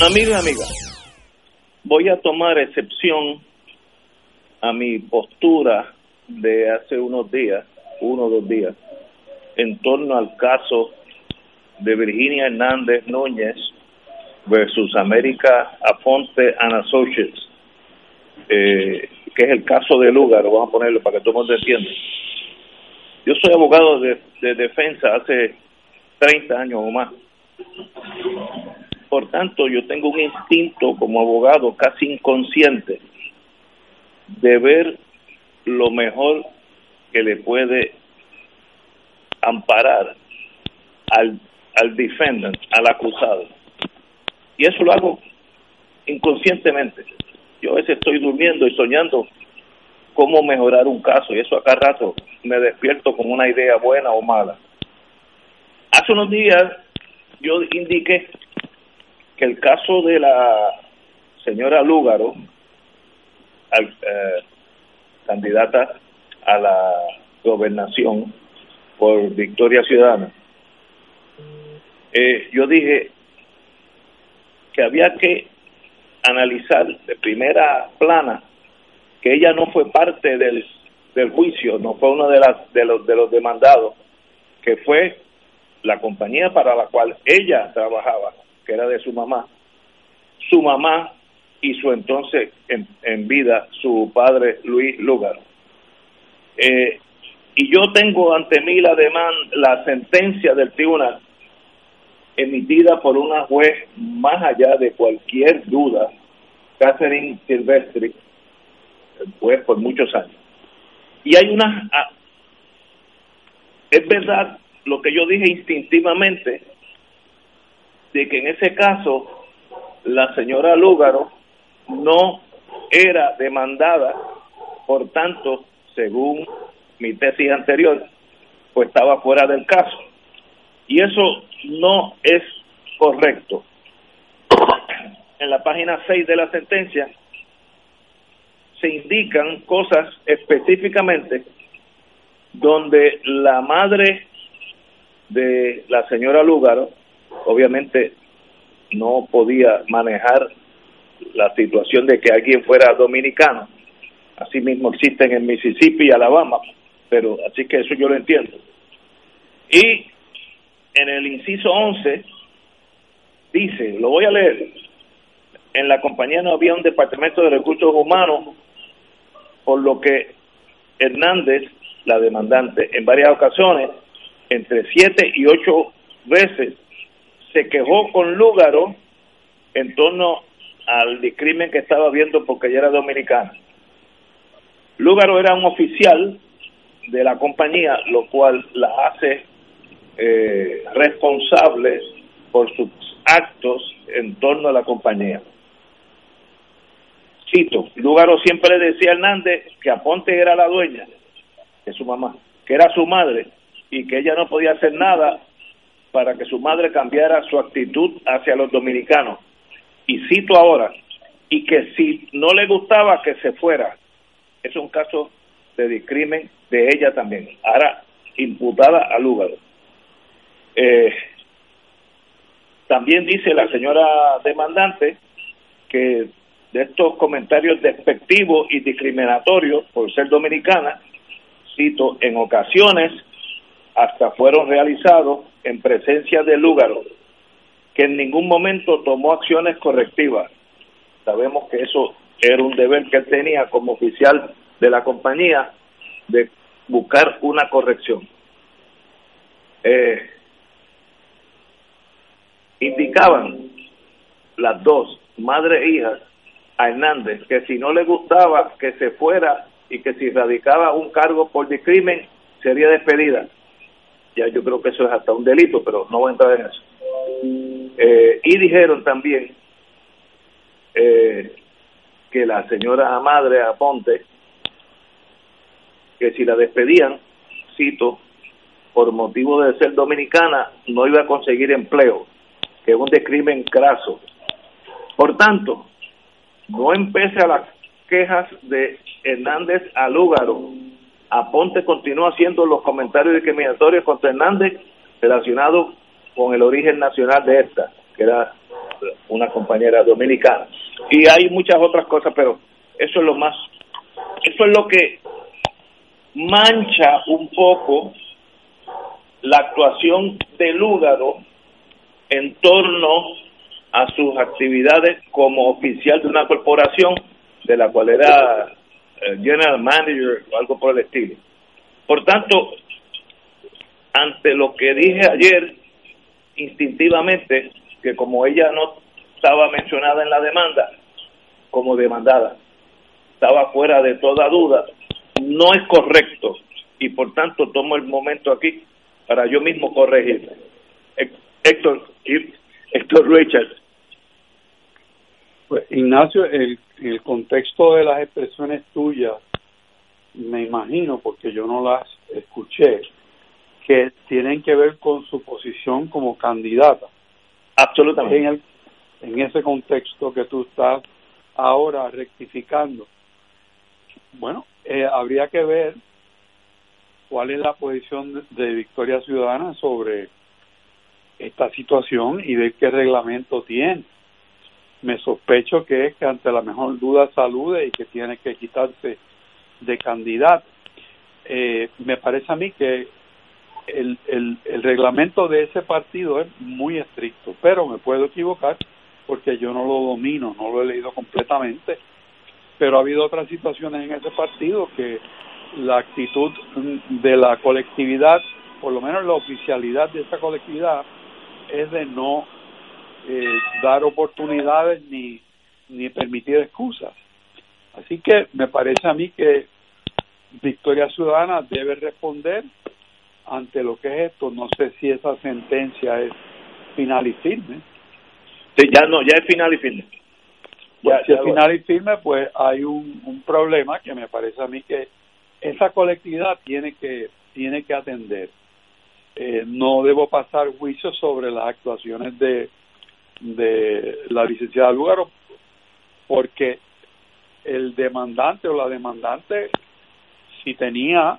Amigo y amiga, voy a tomar excepción a mi postura de hace unos días, uno o dos días, en torno al caso de Virginia Hernández Núñez versus América Aponte and Associates, eh, que es el caso de lugar, vamos a ponerlo para que todo el mundo entienda. Yo soy abogado de, de defensa hace 30 años o más por tanto, yo tengo un instinto como abogado casi inconsciente de ver lo mejor que le puede amparar al, al defendant, al acusado. Y eso lo hago inconscientemente. Yo a veces estoy durmiendo y soñando cómo mejorar un caso y eso acá rato me despierto con una idea buena o mala. Hace unos días yo indiqué que el caso de la señora Lúgaro, eh, candidata a la gobernación por Victoria Ciudadana, eh, yo dije que había que analizar de primera plana que ella no fue parte del del juicio, no fue uno de, las, de, los, de los demandados, que fue la compañía para la cual ella trabajaba, que era de su mamá. Su mamá y su entonces en, vida, su padre Luis Lugar. Eh, y yo tengo ante mí la demanda, la sentencia del tribunal emitida por una juez más allá de cualquier duda, Catherine Silvestri, juez por muchos años. Y hay una... Ah, es verdad lo que yo dije instintivamente, de que en ese caso la señora Lúgaro no era demandada, por tanto, según mi tesis anterior, pues estaba fuera del caso. Y eso no es correcto. En la página 6 de la sentencia se indican cosas específicamente donde la madre de la señora Lúgaro obviamente no podía manejar la situación de que alguien fuera dominicano. Así mismo existen en Mississippi y Alabama, pero así que eso yo lo entiendo. Y en el inciso 11 dice, lo voy a leer, en la compañía no había un departamento de recursos humanos, por lo que Hernández, la demandante, en varias ocasiones, entre siete y ocho veces, se quejó con Lúgaro en torno al discrimen que estaba viendo porque ella era dominicana. Lúgaro era un oficial de la compañía, lo cual la hace eh, responsable por sus actos en torno a la compañía. Cito, Lúgaro siempre le decía a Hernández que Aponte era la dueña de su mamá, que era su madre y que ella no podía hacer nada para que su madre cambiara su actitud hacia los dominicanos y cito ahora, y que si no le gustaba que se fuera, es un caso de discrimen de ella también, ahora imputada al lugar. Eh, también dice la señora demandante que de estos comentarios despectivos y discriminatorios por ser dominicana, cito, en ocasiones hasta fueron realizados en presencia del lugar que en ningún momento tomó acciones correctivas. Sabemos que eso era un deber que tenía como oficial de la compañía de buscar una corrección. Eh, indicaban las dos, madre e hija, a Hernández, que si no le gustaba que se fuera y que si radicaba un cargo por discrimen, sería despedida. Ya yo creo que eso es hasta un delito, pero no voy a entrar en eso. Eh, y dijeron también eh, que la señora madre Aponte, que si la despedían, cito, por motivo de ser dominicana, no iba a conseguir empleo, que es un descrimen craso. Por tanto, no empece a las quejas de Hernández a Lúgaro. Aponte continúa haciendo los comentarios discriminatorios contra Hernández relacionados con el origen nacional de esta, que era una compañera dominicana. Y hay muchas otras cosas, pero eso es lo más, eso es lo que mancha un poco la actuación del Lúgaro en torno a sus actividades como oficial de una corporación de la cual era general manager o algo por el estilo. Por tanto, ante lo que dije ayer, instintivamente que como ella no estaba mencionada en la demanda como demandada, estaba fuera de toda duda, no es correcto y por tanto tomo el momento aquí para yo mismo corregir. Héctor, Héctor Richard. Pues Ignacio, el, el contexto de las expresiones tuyas, me imagino, porque yo no las escuché, que tienen que ver con su posición como candidata. Absolutamente. En, el, en ese contexto que tú estás ahora rectificando, bueno, eh, habría que ver cuál es la posición de, Victoria Ciudadana sobre esta situación y ver qué reglamento tiene. Me sospecho que es que ante la mejor duda salude y que tiene que quitarse de candidato. Eh, me parece a mí que el, el, el reglamento de ese partido es muy estricto, pero me puedo equivocar porque yo no lo domino, no lo he leído completamente, pero ha habido otras situaciones en ese partido que la actitud de la colectividad, por lo menos la oficialidad de esa colectividad, es de no eh, dar oportunidades ni, ni permitir excusas. Así que me parece a mí que Victoria Ciudadana debe responder ante lo que es esto. No sé si esa sentencia es final y firme. ya no, ya es final y firme. Ya, si es final y firme, pues hay un, un problema que me parece a mí que esa colectividad tiene que tiene que atender. Eh, no debo pasar juicio sobre las actuaciones de de la licenciada Lugaro porque el demandante o la demandante si tenía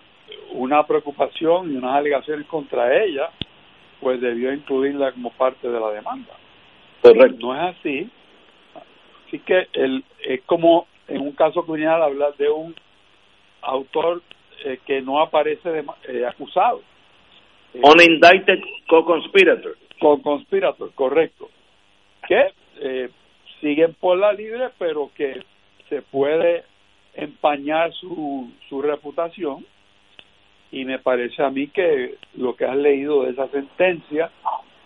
una preocupación y unas alegaciones contra ella, pues debió incluirla como parte de la demanda. Correcto. No es así. Así que el, es como en un caso criminal hablar de un autor eh, que no aparece de, eh, acusado. Unindicted co-conspirator. Co-conspirator, correcto. Que eh, siguen por la libre, pero que se puede empañar su, su reputación y me parece a mí que lo que has leído de esa sentencia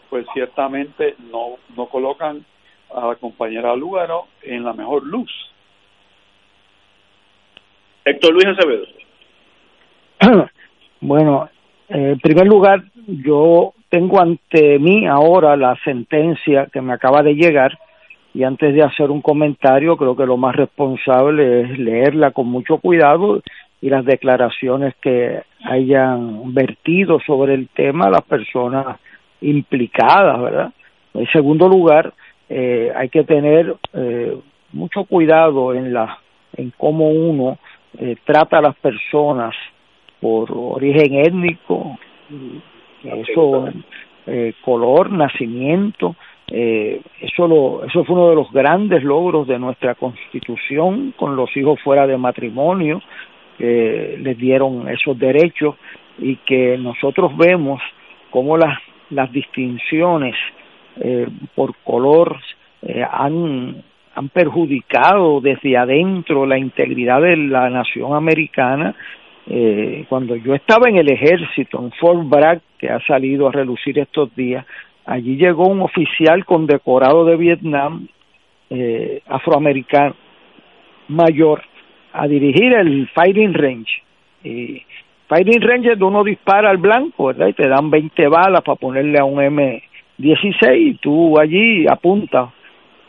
pues ciertamente no, no colocan a la compañera Lugaro en la mejor luz. Héctor Luis Acevedo. Bueno, en primer lugar, yo tengo ante mí ahora la sentencia que me acaba de llegar y antes de hacer un comentario creo que lo más responsable es leerla con mucho cuidado y las declaraciones que hayan vertido sobre el tema las personas implicadas, ¿verdad? En segundo lugar, eh, hay que tener eh, mucho cuidado en la en cómo uno eh, trata a las personas por origen étnico, eso, eh, color, nacimiento, eh, eso, lo, eso fue uno de los grandes logros de nuestra constitución con los hijos fuera de matrimonio, que les dieron esos derechos y que nosotros vemos cómo las, las distinciones eh, por color eh, han, han perjudicado desde adentro la integridad de la nación americana. Eh, cuando yo estaba en el ejército, en Fort Bragg, que ha salido a relucir estos días, allí llegó un oficial condecorado de Vietnam, eh, afroamericano, mayor, a dirigir el fighting range. Y fighting range es donde uno dispara al blanco, ¿verdad? Y te dan 20 balas para ponerle a un M16 y tú allí apuntas.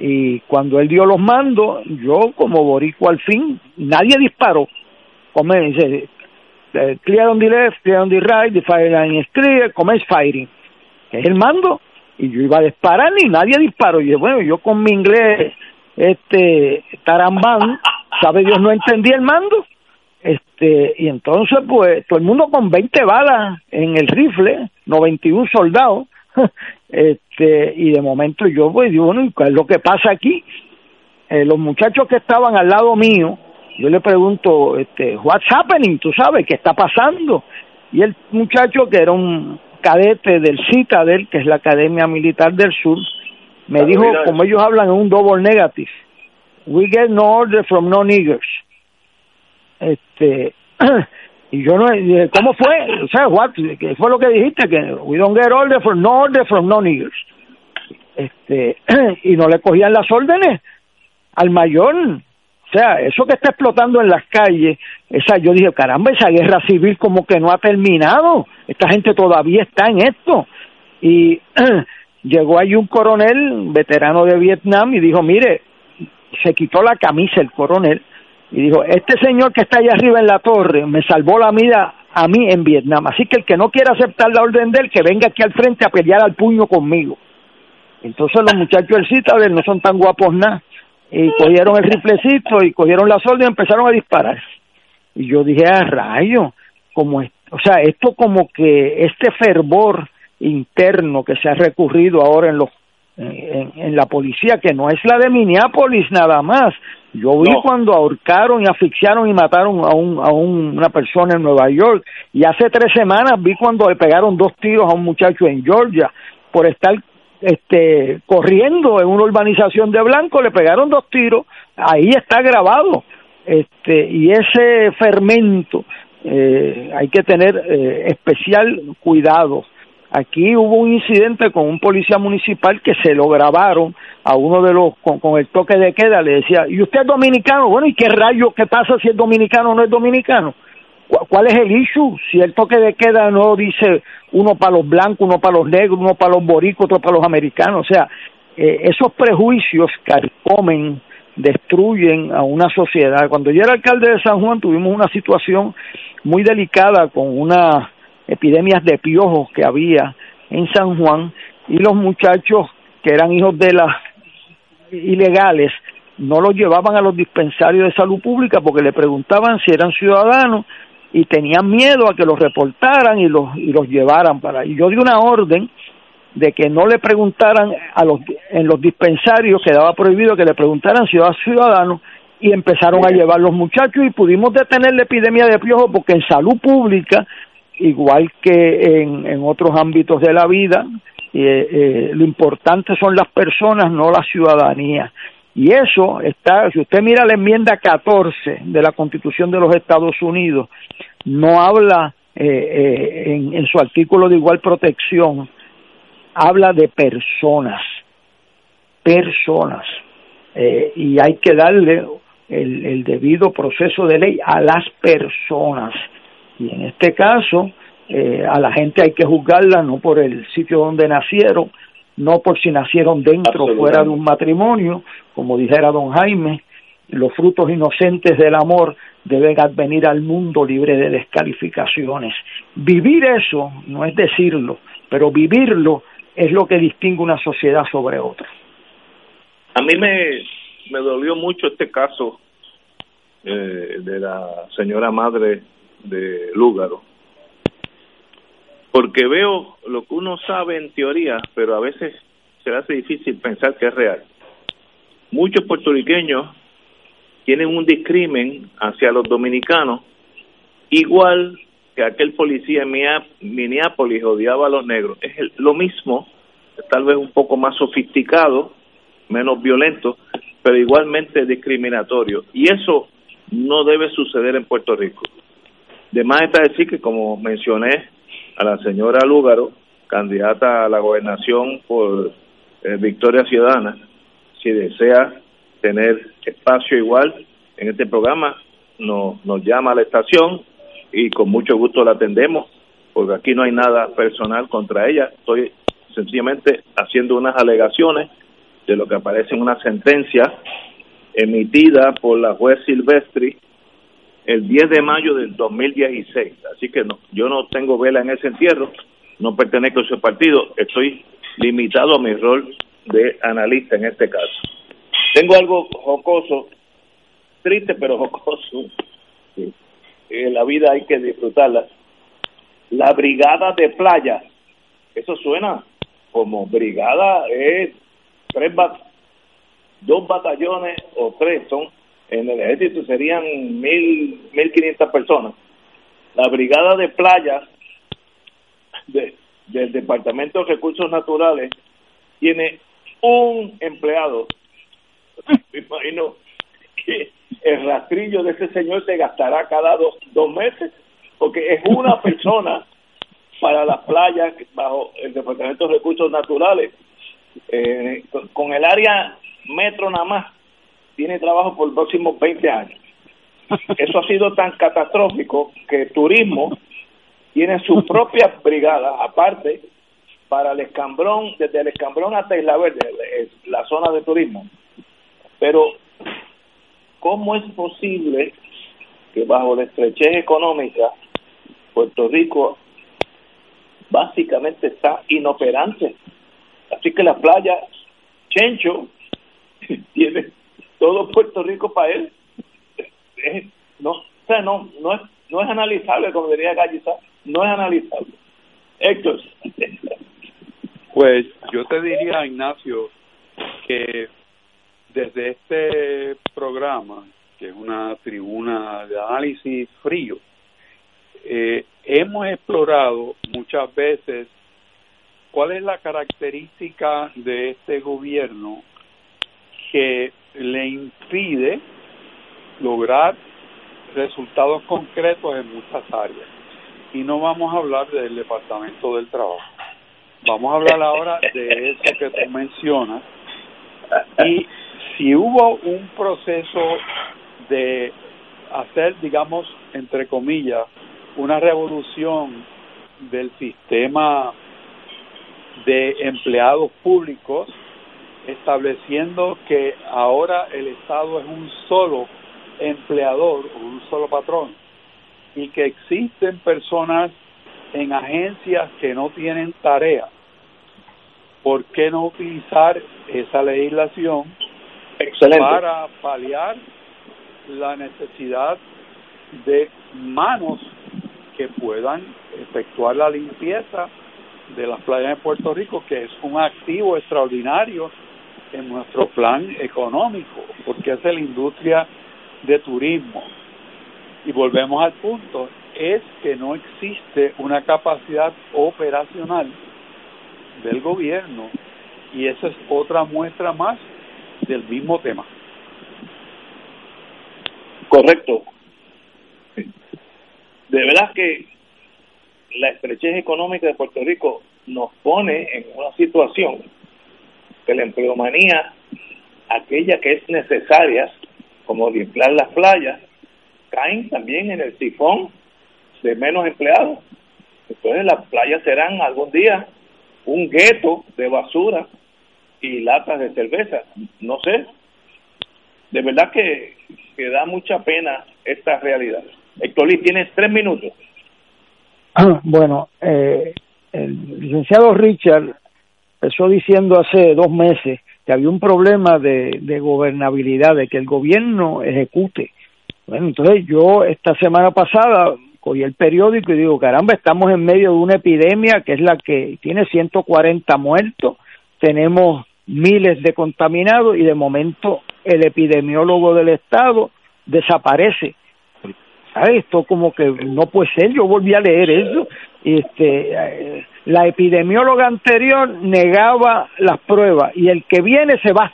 Y cuando él dio los mandos, yo como boricua al fin, nadie disparó. Come, eh, clear on the left, clear on the right, the fire line is clear, commence. Que es el mando. Y yo iba a disparar y nadie disparó. Y yo, bueno, yo con mi inglés, este, tarambán, sabe Dios, no entendía el mando. Este, y entonces, pues, todo el mundo con 20 balas en el rifle, 91 soldados, este, y de momento yo, pues, digo, bueno, ¿qué es lo que pasa aquí? Eh, los muchachos que estaban al lado mío, yo le pregunto, este, what's happening, tú sabes, ¿qué está pasando? Y el muchacho, que era un cadete del Citadel, que es la Academia Militar del Sur, me dijo, como ellos hablan en un double negative, we get no order from no niggers. Este, y yo no, dije, ¿cómo fue? O sea, what, ¿qué fue lo que dijiste? Que we don't get order from no order from no niggers. Este, y no le cogían las órdenes al mayor. O sea, eso que está explotando en las calles, esa, yo dije, caramba, esa guerra civil como que no ha terminado. Esta gente todavía está en esto. Y llegó ahí un coronel veterano de Vietnam y dijo, mire, se quitó la camisa el coronel y dijo, este señor que está allá arriba en la torre me salvó la vida a mí en Vietnam, así que el que no quiera aceptar la orden de él, que venga aquí al frente a pelear al puño conmigo. Entonces los muchachos del Citadel no son tan guapos nada, y cogieron el riflecito y cogieron la solda y empezaron a disparar. Y yo dije, a rayo, como, o sea, esto como que este fervor interno que se ha recurrido ahora en los en, la policía, que no es la de Minneapolis nada más. Yo vi cuando ahorcaron y asfixiaron y mataron a, un, a una persona en Nueva York. Y hace tres semanas vi cuando le pegaron dos tiros a un muchacho en Georgia por estar este corriendo en una urbanización de blanco, le pegaron dos tiros. Ahí está grabado. Este, y ese fermento eh, hay que tener eh, especial cuidado Aquí hubo un incidente con un policía municipal que se lo grabaron a uno de los con, el toque de queda, le decía, ¿y usted es dominicano? Bueno, ¿y qué rayo qué pasa si es dominicano o no es dominicano? ¿Cuál es el issue? Si el toque de queda no dice uno para los blancos, uno para los negros, uno para los boricos, otro para los americanos, o sea, eh, esos prejuicios carcomen, destruyen a una sociedad. Cuando yo era alcalde de San Juan tuvimos una situación muy delicada con una epidemias de piojos que había en San Juan y los muchachos que eran hijos de las ilegales no los llevaban a los dispensarios de salud pública porque le preguntaban si eran ciudadanos y tenían miedo a que los reportaran y los y los llevaran para y yo di una orden de que no le preguntaran a los en los dispensarios quedaba prohibido que le preguntaran si eran ciudadanos y empezaron a llevar los muchachos y pudimos detener la epidemia de piojos porque en salud pública igual que en, en otros ámbitos de la vida, eh, eh, lo importante son las personas, no la ciudadanía. Y eso está, si usted mira la enmienda 14 de la Constitución de los Estados Unidos, no habla eh, en, en, su artículo de igual protección, habla de personas, personas, y hay que darle el, el debido proceso de ley a las personas. Y en este caso, eh, a la gente hay que juzgarla no por el sitio donde nacieron, no por si nacieron dentro o fuera de un matrimonio, como dijera don Jaime, los frutos inocentes del amor deben advenir al mundo libre de descalificaciones. Vivir eso no es decirlo, pero vivirlo es lo que distingue una sociedad sobre otra. A mí me, me dolió mucho este caso eh, de la señora madre de Lúgaro. Porque veo lo que uno sabe en teoría, pero a veces se hace difícil pensar que es real. Muchos puertorriqueños tienen un discrimen hacia los dominicanos, igual que aquel policía en Minneapolis odiaba a los negros. Es lo mismo, tal vez un poco más sofisticado, menos violento, pero igualmente discriminatorio. Y eso no debe suceder en Puerto Rico. De más está decir que, como mencioné a la señora Lúgaro, candidata a la gobernación por eh, Victoria Ciudadana, si desea tener espacio igual en este programa, nos, nos llama a la estación y con mucho gusto la atendemos, porque aquí no hay nada personal contra ella. Estoy sencillamente haciendo unas alegaciones de lo que aparece en una sentencia emitida por la juez Silvestri el 10 de mayo del 2016. Así que no, yo no tengo vela en ese entierro, no pertenezco a ese partido, estoy limitado a mi rol de analista en este caso. Tengo algo jocoso, triste pero jocoso. En la vida hay que disfrutarla. La brigada de playa, eso suena como brigada, es tres dos batallones o tres, son en el ejército serían mil, mil quinientas personas. La brigada de playa de, del Departamento de Recursos Naturales tiene un empleado. Me imagino que el rastrillo de ese señor se gastará cada dos, dos meses, porque es una persona para las playas bajo el Departamento de Recursos Naturales. Eh, con el área metro nada más tiene trabajo por los próximos 20 años. Eso ha sido tan catastrófico que turismo tiene su propia brigada aparte para el escambrón, desde el escambrón hasta Isla Verde, la zona de turismo. Pero, ¿cómo es posible que bajo la estrechez económica Puerto Rico básicamente está inoperante? Así que la playa Chencho tiene todo Puerto Rico para él. no, o sea, no, no es, no es analizable, como diría Gallisa, no es analizable. Héctor. Pues yo te diría, Ignacio, que desde este programa, que es una tribuna de análisis frío, eh, hemos explorado muchas veces cuál es la característica de este gobierno que le impide lograr resultados concretos en muchas áreas. Y no vamos a hablar del Departamento del Trabajo. Vamos a hablar ahora de eso que tú mencionas. Y si hubo un proceso de hacer, digamos, entre comillas, una revolución del sistema de empleados públicos, estableciendo que ahora el Estado es un solo empleador un solo patrón y que existen personas en agencias que no tienen tarea. ¿Por qué no utilizar esa legislación para paliar la necesidad de manos que puedan efectuar la limpieza de las playas de Puerto Rico, que es un activo extraordinario en nuestro plan económico, porque es la industria de turismo. Y volvemos al punto, es que no existe una capacidad operacional del gobierno y esa es otra muestra más del mismo tema. Correcto. De verdad que la estrechez económica de Puerto Rico nos pone en una situación que la empleomanía, aquella que es necesaria, como limpiar las playas, caen también en el sifón de menos empleados. Entonces las playas serán algún día un gueto de basura y latas de cerveza. No sé. De verdad que, que da mucha pena esta realidad. Héctor Lee, tienes tres minutos. Bueno, eh, el licenciado Richard empezó diciendo hace dos meses que había un problema de, de gobernabilidad, de que el gobierno ejecute. Bueno, entonces yo esta semana pasada cogí el periódico y digo, caramba, estamos en medio de una epidemia que es la que tiene 140 muertos, tenemos miles de contaminados y de momento el epidemiólogo del Estado desaparece. ¿Sabes? Esto como que no puede ser, yo volví a leer eso. Este, eh, la epidemióloga anterior negaba las pruebas y el que viene se va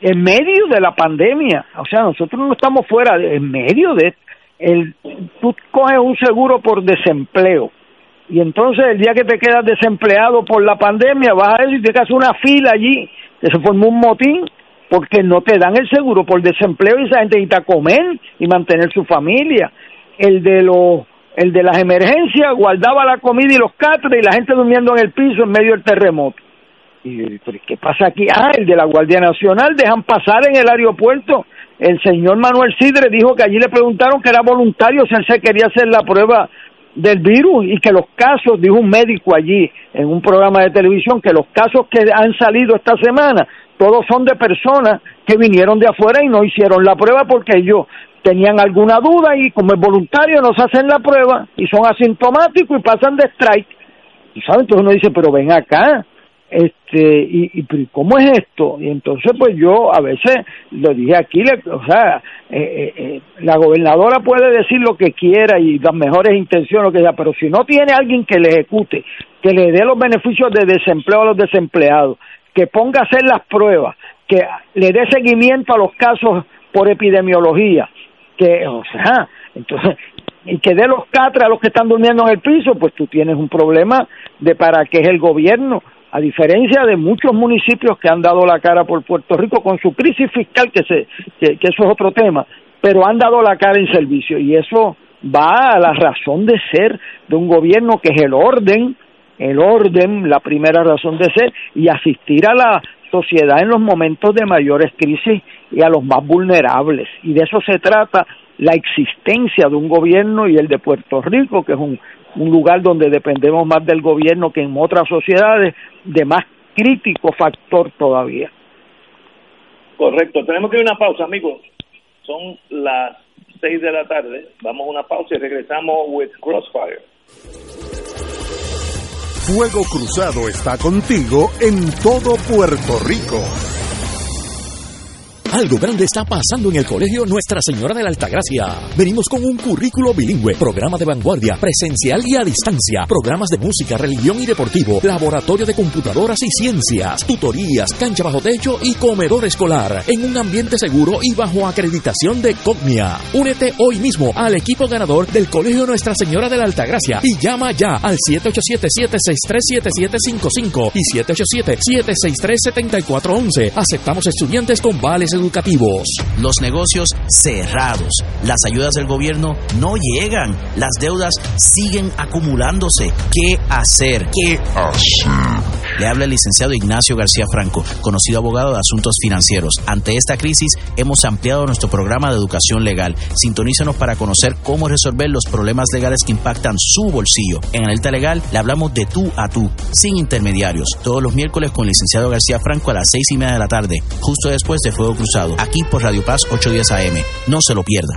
en medio de la pandemia. O sea, nosotros no estamos fuera, de, en medio de... El, tú coges un seguro por desempleo y entonces el día que te quedas desempleado por la pandemia vas a ver y te hacer una fila allí, que se formó un motín porque no te dan el seguro por desempleo y esa gente necesita comer y mantener su familia. El de los el de las emergencias guardaba la comida y los catres y la gente durmiendo en el piso en medio del terremoto. Y ¿qué pasa aquí? Ah, el de la Guardia Nacional dejan pasar en el aeropuerto. El señor Manuel Sidre dijo que allí le preguntaron que era voluntario si él se quería hacer la prueba del virus y que los casos, dijo un médico allí en un programa de televisión, que los casos que han salido esta semana, todos son de personas que vinieron de afuera y no hicieron la prueba porque ellos tenían alguna duda y como es voluntario no se hacen la prueba y son asintomáticos y pasan de strike. Saben, entonces uno dice, pero ven acá, este y, y cómo es esto y entonces pues yo a veces lo dije aquí o sea eh, eh, eh, la gobernadora puede decir lo que quiera y las mejores intenciones lo que sea pero si no tiene alguien que le ejecute que le dé los beneficios de desempleo a los desempleados que ponga a hacer las pruebas que le dé seguimiento a los casos por epidemiología que o sea entonces y que dé los catres a los que están durmiendo en el piso pues tú tienes un problema de para qué es el gobierno a diferencia de muchos municipios que han dado la cara por Puerto Rico con su crisis fiscal, que, se, que, eso es otro tema, pero han dado la cara en servicio y eso va a la razón de ser de un gobierno que es el orden, el orden, la primera razón de ser, y asistir a la sociedad en los momentos de mayores crisis y a los más vulnerables. Y de eso se trata la existencia de un gobierno y el de Puerto Rico, que es un un lugar donde dependemos más del gobierno que en otras sociedades, de más crítico factor todavía. Correcto, tenemos que ir a una pausa, amigos. Son las seis de la tarde. Vamos a una pausa y regresamos with Crossfire. Fuego Cruzado está contigo en todo Puerto Rico. Algo grande está pasando en el colegio Nuestra Señora de la Altagracia. Venimos con un currículo bilingüe, programa de vanguardia, presencial y a distancia, programas de música, religión y deportivo, laboratorio de computadoras y ciencias, tutorías, cancha bajo techo y comedor escolar, en un ambiente seguro y bajo acreditación de COGNIA. Únete hoy mismo al equipo ganador del colegio Nuestra Señora de la Altagracia y llama ya al 787-763-7755 y 787-763-7411. Aceptamos estudiantes con vales educativos. Los negocios cerrados. Las ayudas del gobierno no llegan. Las deudas siguen acumulándose. ¿Qué hacer? ¿Qué hacer? Le habla el licenciado Ignacio García Franco, conocido abogado de asuntos financieros. Ante esta crisis hemos ampliado nuestro programa de educación legal. Sintonízanos para conocer cómo resolver los problemas legales que impactan su bolsillo. En Alerta Legal le hablamos de tú a tú, sin intermediarios. Todos los miércoles con el licenciado García Franco a las seis y media de la tarde, justo después de Fuego Cruzado, aquí por Radio Paz 810 AM. No se lo pierda.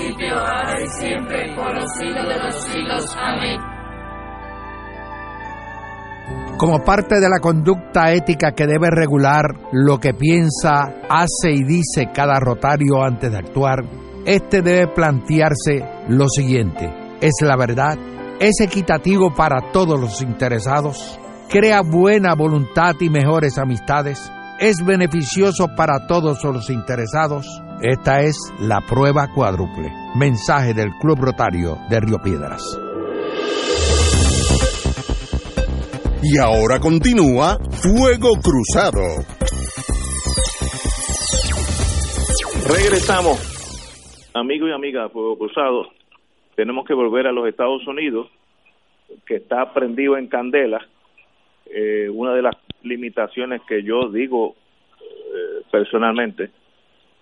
siempre, por los siglos de los siglos. Amén. Como parte de la conducta ética que debe regular lo que piensa, hace y dice cada rotario antes de actuar, este debe plantearse lo siguiente: ¿es la verdad? ¿Es equitativo para todos los interesados? ¿Crea buena voluntad y mejores amistades? ¿Es beneficioso para todos los interesados? Esta es la prueba cuádruple. Mensaje del Club Rotario de Río Piedras. Y ahora continúa Fuego Cruzado. Regresamos, amigos y amigas de Fuego Cruzado. Tenemos que volver a los Estados Unidos, que está prendido en candela. Eh, una de las limitaciones que yo digo personalmente,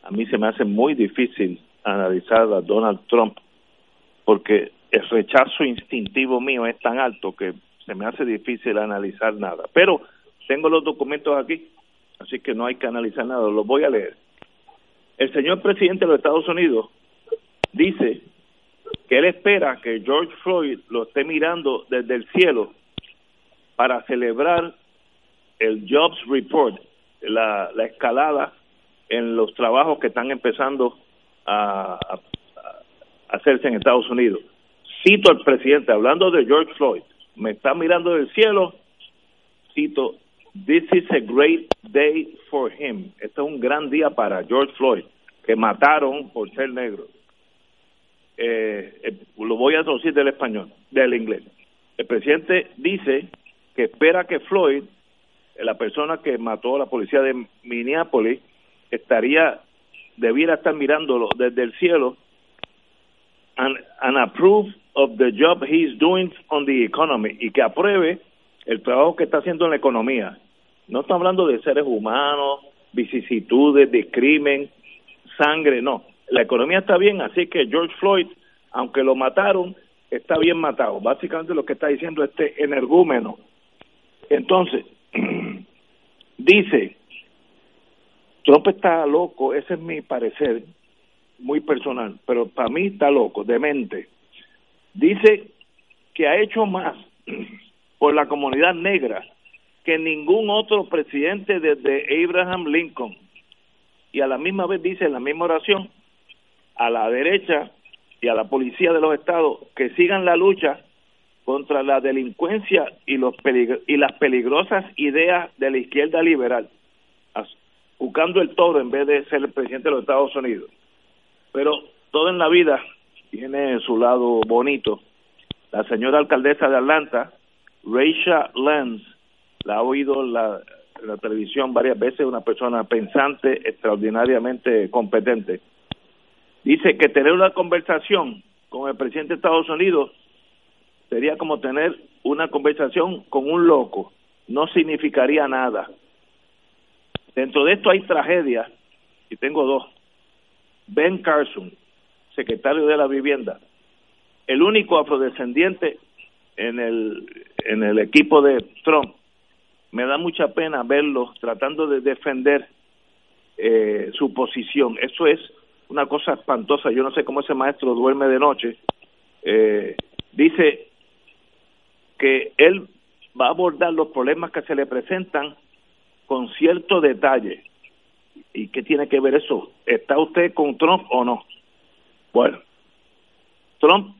a mí se me hace muy difícil analizar a Donald Trump porque el rechazo instintivo mío es tan alto que se me hace difícil analizar nada. Pero tengo los documentos aquí, así que no hay que analizar nada, los voy a leer. El señor presidente de los Estados Unidos dice que él espera que George Floyd lo esté mirando desde el cielo para celebrar el Jobs Report, la, la escalada en los trabajos que están empezando a, hacerse en Estados Unidos. Cito al presidente, hablando de George Floyd, me está mirando del cielo, cito, This is a great day for him. Este es un gran día para George Floyd, que mataron por ser negro. Eh, eh, lo voy a traducir del español, del inglés. El presidente dice que espera que Floyd, la persona que mató a la policía de Minneapolis, estaría, debiera estar mirándolo desde el cielo and, and approve of the job he's doing on the economy y que apruebe el trabajo que está haciendo en la economía. No está hablando de seres humanos, vicisitudes, de crimen, sangre, no. La economía está bien, así que George Floyd, aunque lo mataron, está bien matado. Básicamente lo que está diciendo este energúmeno. Entonces, dice, Trump está loco, ese es mi parecer, muy personal, pero para mí está loco, demente. Dice que ha hecho más por la comunidad negra que ningún otro presidente desde Abraham Lincoln. Y a la misma vez dice en la misma oración a la derecha y a la policía de los estados que sigan la lucha contra la delincuencia y los y las peligrosas ideas de la izquierda liberal, buscando el toro en vez de ser el presidente de los Estados Unidos. Pero todo en la vida tiene su lado bonito. La señora alcaldesa de Atlanta, Rachel Lenz, la ha oído la, la televisión varias veces, una persona pensante, extraordinariamente competente. Dice que tener una conversación con el presidente de Estados Unidos sería como tener una conversación con un loco, no significaría nada. Dentro de esto hay tragedias, y tengo dos. Ben Carson, secretario de la Vivienda, el único afrodescendiente en el, en el equipo de Trump. Me da mucha pena verlo tratando de defender eh, su posición. Eso es una cosa espantosa. Yo no sé cómo ese maestro duerme de noche. Eh, dice que él va a abordar los problemas que se le presentan con cierto detalle. ¿Y qué tiene que ver eso? ¿Está usted con Trump o no? Bueno, Trump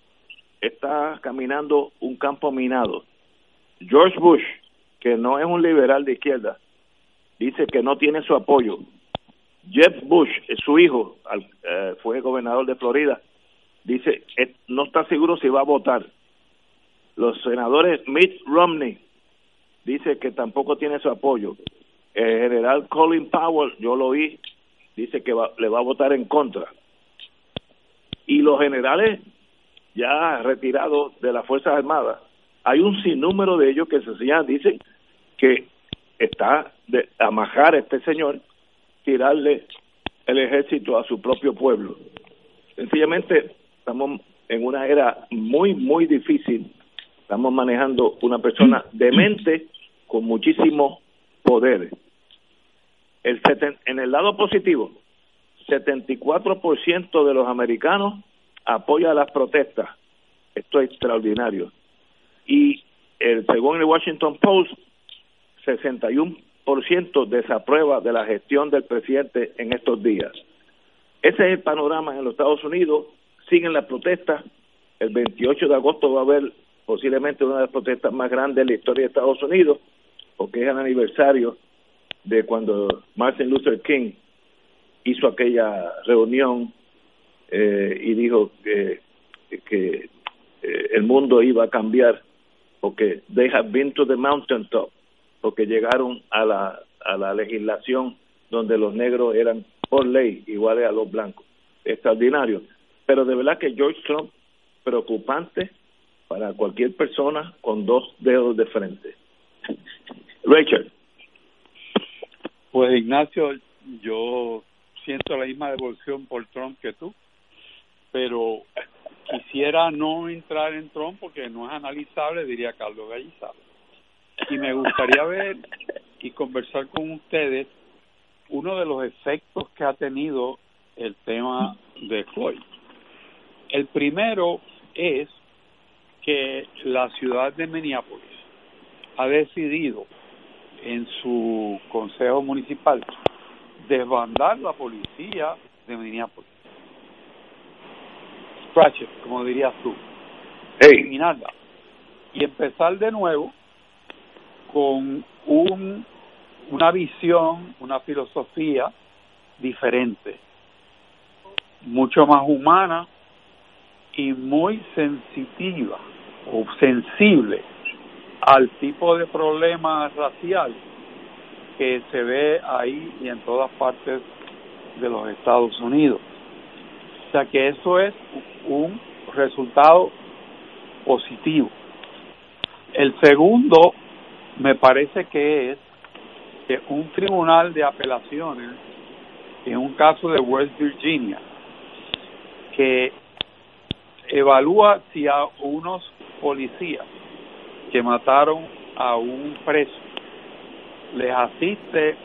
está caminando un campo minado. George Bush, que no es un liberal de izquierda, dice que no tiene su apoyo. Jeff Bush, su hijo, eh, fue gobernador de Florida, dice no está seguro si va a votar. Los senadores Mitt Romney dice que tampoco tiene su apoyo. El general Colin Powell, yo lo oí, dice que le va a votar en contra y los generales ya retirados de las Fuerzas Armadas, hay un sinnúmero de ellos que sencillamente dicen que está de amajar a este señor, tirarle el ejército a su propio pueblo. Sencillamente estamos en una era muy, muy difícil. Estamos manejando una persona demente con muchísimo poder. El en el lado positivo, 74% de los americanos apoya las protestas. Esto es extraordinario. Y el, según el Washington Post, 61% desaprueba de la gestión del presidente en estos días. Ese es el panorama en los Estados Unidos. Siguen las protestas. El 28 de agosto va a haber posiblemente una de las protestas más grandes de la historia de Estados Unidos, porque es el aniversario de cuando Martin Luther King hizo aquella reunión eh, y dijo que, que eh, el mundo iba a cambiar porque they have been to the mountaintop porque llegaron a la a la legislación donde los negros eran por ley iguales a los blancos. Extraordinario. Pero de verdad que George Trump preocupante para cualquier persona con dos dedos de frente Richard pues Ignacio yo siento la misma devolución por Trump que tú, pero quisiera no entrar en Trump porque no es analizable, diría Carlos Gallizar. Y me gustaría ver y conversar con ustedes uno de los efectos que ha tenido el tema de Floyd. El primero es que la ciudad de Minneapolis ha decidido en su consejo municipal desbandar la policía de Minneapolis. Scratch it, como dirías tú. Eliminarla. Y empezar de nuevo con un, una visión, una filosofía diferente, mucho más humana y muy sensitiva o sensible al tipo de problema racial que se ve ahí y en todas partes de los Estados Unidos. O sea que eso es un resultado positivo. El segundo me parece que es que un tribunal de apelaciones en un caso de West Virginia que evalúa si a unos policías que mataron a un preso les asiste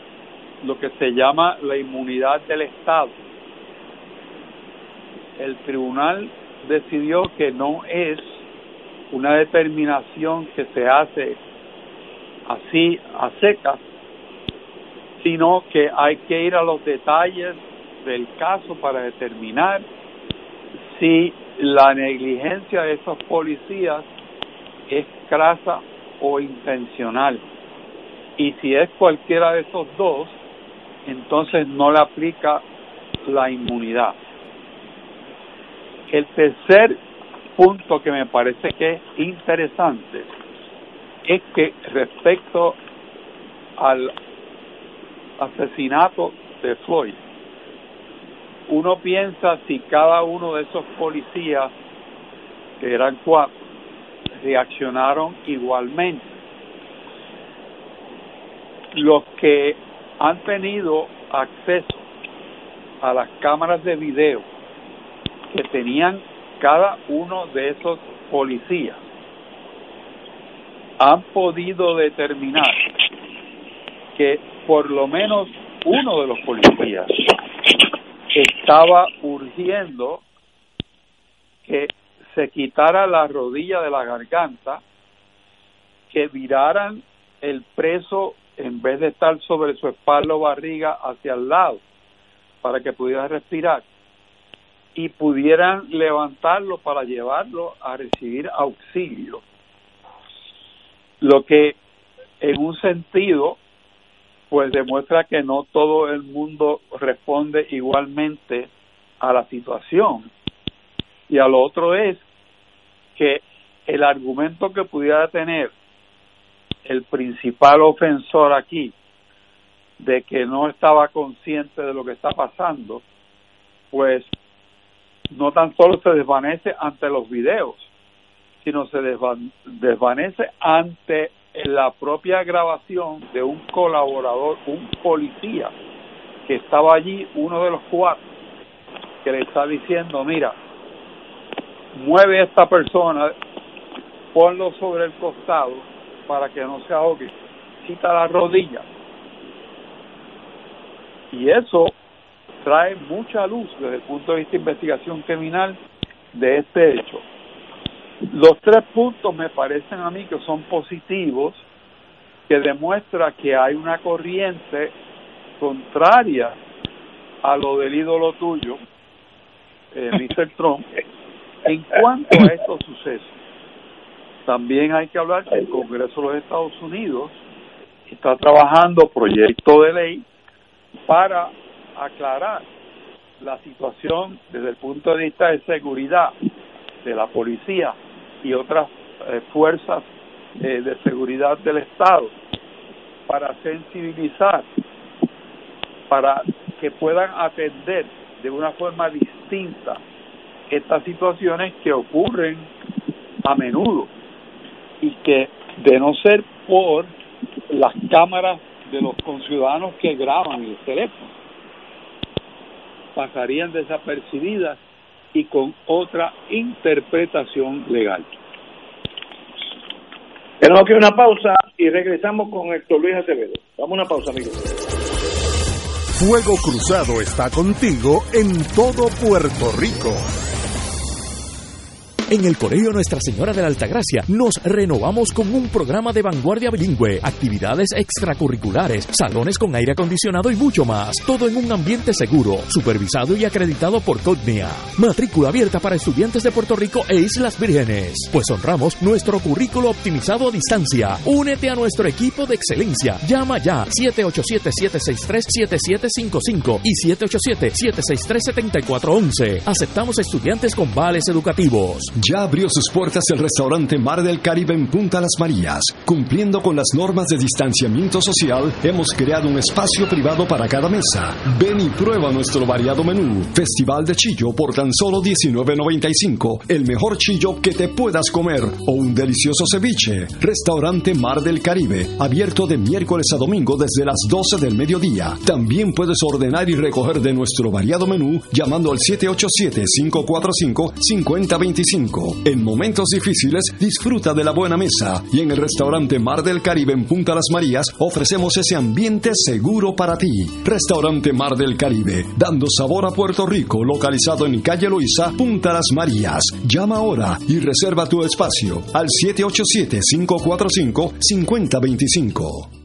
lo que se llama la inmunidad del Estado. El tribunal decidió que no es una determinación que se hace así a secas, sino que hay que ir a los detalles del caso para determinar si la negligencia de esos policías es crasa o intencional. Y si es cualquiera de esos dos, entonces no le aplica la inmunidad. El tercer punto que me parece que es interesante es que respecto al asesinato de Floyd, uno piensa si cada uno de esos policías, que eran cuatro, reaccionaron igualmente. Los que han tenido acceso a las cámaras de video que tenían cada uno de esos policías han podido determinar que por lo menos uno de los policías estaba urgiendo que se quitara la rodilla de la garganta, que viraran el preso en vez de estar sobre su espalda o barriga hacia el lado para que pudiera respirar y pudieran levantarlo para llevarlo a recibir auxilio. Lo que en un sentido pues demuestra que no todo el mundo responde igualmente a la situación. Y a lo otro es que el argumento que pudiera tener el principal ofensor aquí de que no estaba consciente de lo que está pasando, pues no tan solo se desvanece ante los videos, sino se desvanece ante la propia grabación de un colaborador, un policía que estaba allí, uno de los cuatro, que le está diciendo, mira, mueve a esta persona, ponlo sobre el costado para que no se ahogue, quita la rodilla. Y eso trae mucha luz desde el punto de vista de investigación criminal de este hecho. Los tres puntos me parecen a mí que son positivos, que demuestra que hay una corriente contraria a lo del ídolo tuyo, eh, Mr. Trump, en cuanto a estos sucesos. También hay que hablar que el Congreso de los Estados Unidos está trabajando proyecto de ley para aclarar la situación desde el punto de vista de seguridad de la policía y otras eh, fuerzas eh, de seguridad del Estado para sensibilizar, para que puedan atender de una forma distinta estas situaciones que ocurren a menudo y que de no ser por las cámaras de los conciudadanos que graban el teléfono, pasarían desapercibidas y con otra interpretación legal. Tenemos que una pausa y regresamos con Héctor Luis Acevedo. Vamos a una pausa, amigos. Fuego Cruzado está contigo en todo Puerto Rico. En el Colegio Nuestra Señora de la Altagracia nos renovamos con un programa de vanguardia bilingüe, actividades extracurriculares, salones con aire acondicionado y mucho más. Todo en un ambiente seguro, supervisado y acreditado por CODNIA. Matrícula abierta para estudiantes de Puerto Rico e Islas Vírgenes. Pues honramos nuestro currículo optimizado a distancia. Únete a nuestro equipo de excelencia. Llama ya 787-763-7755 y 787-763-7411. Aceptamos estudiantes con vales educativos. Ya abrió sus puertas el restaurante Mar del Caribe en Punta Las Marías. Cumpliendo con las normas de distanciamiento social, hemos creado un espacio privado para cada mesa. Ven y prueba nuestro variado menú. Festival de chillo por tan solo $19.95. El mejor chillo que te puedas comer. O un delicioso ceviche. Restaurante Mar del Caribe. Abierto de miércoles a domingo desde las 12 del mediodía. También puedes ordenar y recoger de nuestro variado menú llamando al 787-545-5025. En momentos difíciles, disfruta de la buena mesa y en el restaurante Mar del Caribe en Punta Las Marías ofrecemos ese ambiente seguro para ti. Restaurante Mar del Caribe, dando sabor a Puerto Rico, localizado en calle Loiza, Punta Las Marías. Llama ahora y reserva tu espacio al 787-545-5025.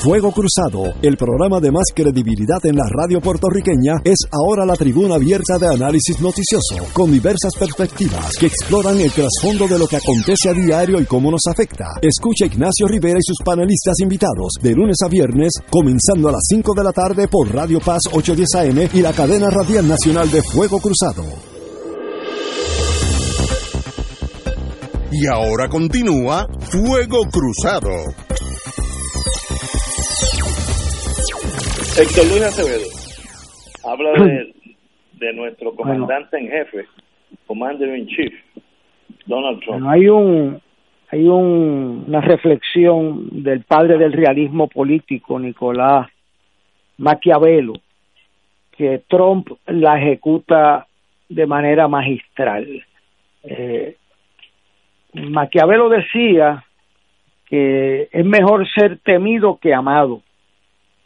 Fuego Cruzado, el programa de más credibilidad en la radio puertorriqueña, es ahora la tribuna abierta de análisis noticioso, con diversas perspectivas que exploran el trasfondo de lo que acontece a diario y cómo nos afecta. Escucha Ignacio Rivera y sus panelistas invitados de lunes a viernes, comenzando a las 5 de la tarde por Radio Paz 810 AM y la cadena radial nacional de Fuego Cruzado. Y ahora continúa Fuego Cruzado. Héctor Luis Acevedo habla de, de nuestro comandante en jefe, Commander in Chief, Donald Trump. Bueno, hay un hay un, una reflexión del padre del realismo político, Nicolás Maquiavelo, que Trump la ejecuta de manera magistral. Eh, Maquiavelo decía que es mejor ser temido que amado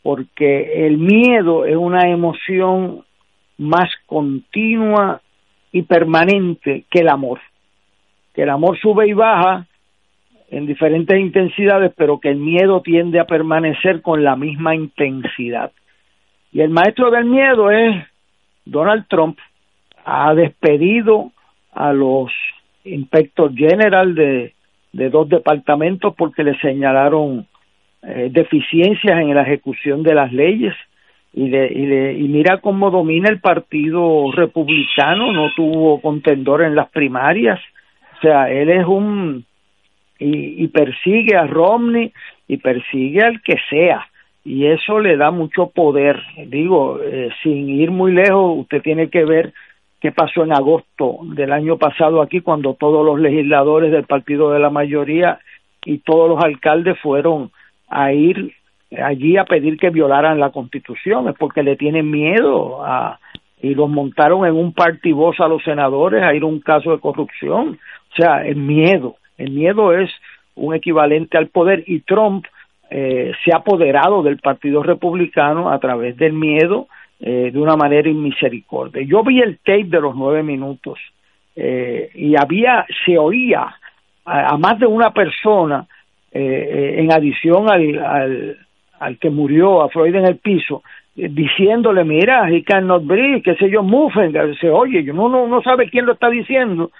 porque el miedo es una emoción más continua y permanente que el amor. Que el amor sube y baja en diferentes intensidades, pero que el miedo tiende a permanecer con la misma intensidad. Y el maestro del miedo es Donald Trump. Ha despedido a los inspector general de, de dos departamentos porque le señalaron eh, deficiencias en la ejecución de las leyes y, de, y, de, y mira cómo domina el partido republicano, no tuvo contendor en las primarias, o sea, él es un y, y persigue a Romney y persigue al que sea. Y eso le da mucho poder, digo, eh, sin ir muy lejos, usted tiene que ver qué pasó en agosto del año pasado aquí cuando todos los legisladores del partido de la mayoría y todos los alcaldes fueron a ir allí a pedir que violaran la constitución, es porque le tienen miedo a, y los montaron en un partivoz a los senadores a ir a un caso de corrupción. O sea, el miedo, el miedo es un equivalente al poder y Trump eh, se ha apoderado del Partido Republicano a través del miedo eh, de una manera inmisericordia. Yo vi el tape de los nueve minutos eh, y había, se oía a, a más de una persona eh, en adición al, al, al que murió, a Freud en el piso, eh, diciéndole, mira, he cannot breathe, qué sé yo, muffen, se oye, uno no, no sabe quién lo está diciendo,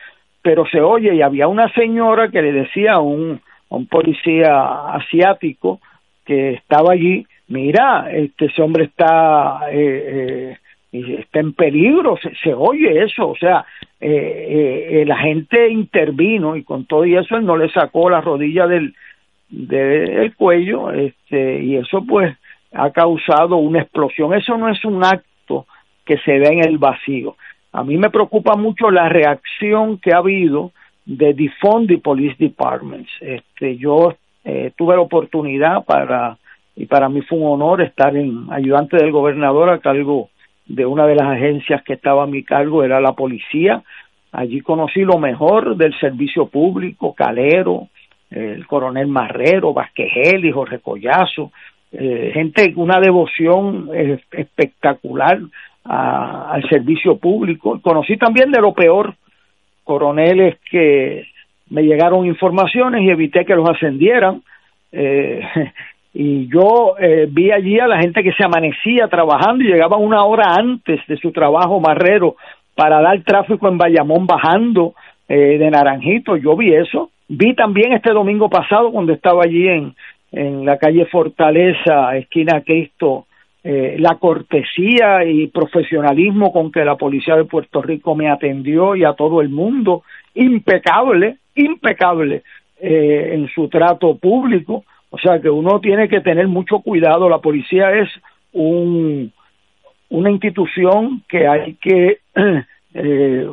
pero se oye, y había una señora que le decía a un, un policía asiático que estaba allí, mira, este ese hombre está eh, eh, está en peligro, se, oye eso, o sea, eh, la gente intervino y con todo y eso él no le sacó la rodilla del, del cuello, este, y eso pues ha causado una explosión. Eso no es un acto que se ve en el vacío. A mí me preocupa mucho la reacción que ha habido de defund the police departments. Este, yo eh, tuve la oportunidad para y para mí fue un honor estar en ayudante del gobernador a cargo de una de las agencias que estaba a mi cargo era la policía. Allí conocí lo mejor del servicio público, Calero, el coronel Marrero, Vasquejel y Jorge Collazo, eh, gente una devoción eh, espectacular al servicio público. Conocí también de lo peor, coroneles que me llegaron informaciones y evité que los ascendieran. Eh, y yo eh, vi allí a la gente que se amanecía trabajando y llegaba una hora antes de su trabajo marrero para dar tráfico en Bayamón bajando eh, de Naranjito. Yo vi eso. Vi también este domingo pasado cuando estaba allí en, en la calle Fortaleza, esquina Cristo, eh, la cortesía y profesionalismo con que la policía de Puerto Rico me atendió y a todo el mundo, impecable, impecable eh, en su trato público. O sea que uno tiene que tener mucho cuidado. La policía es un, una institución que hay que eh,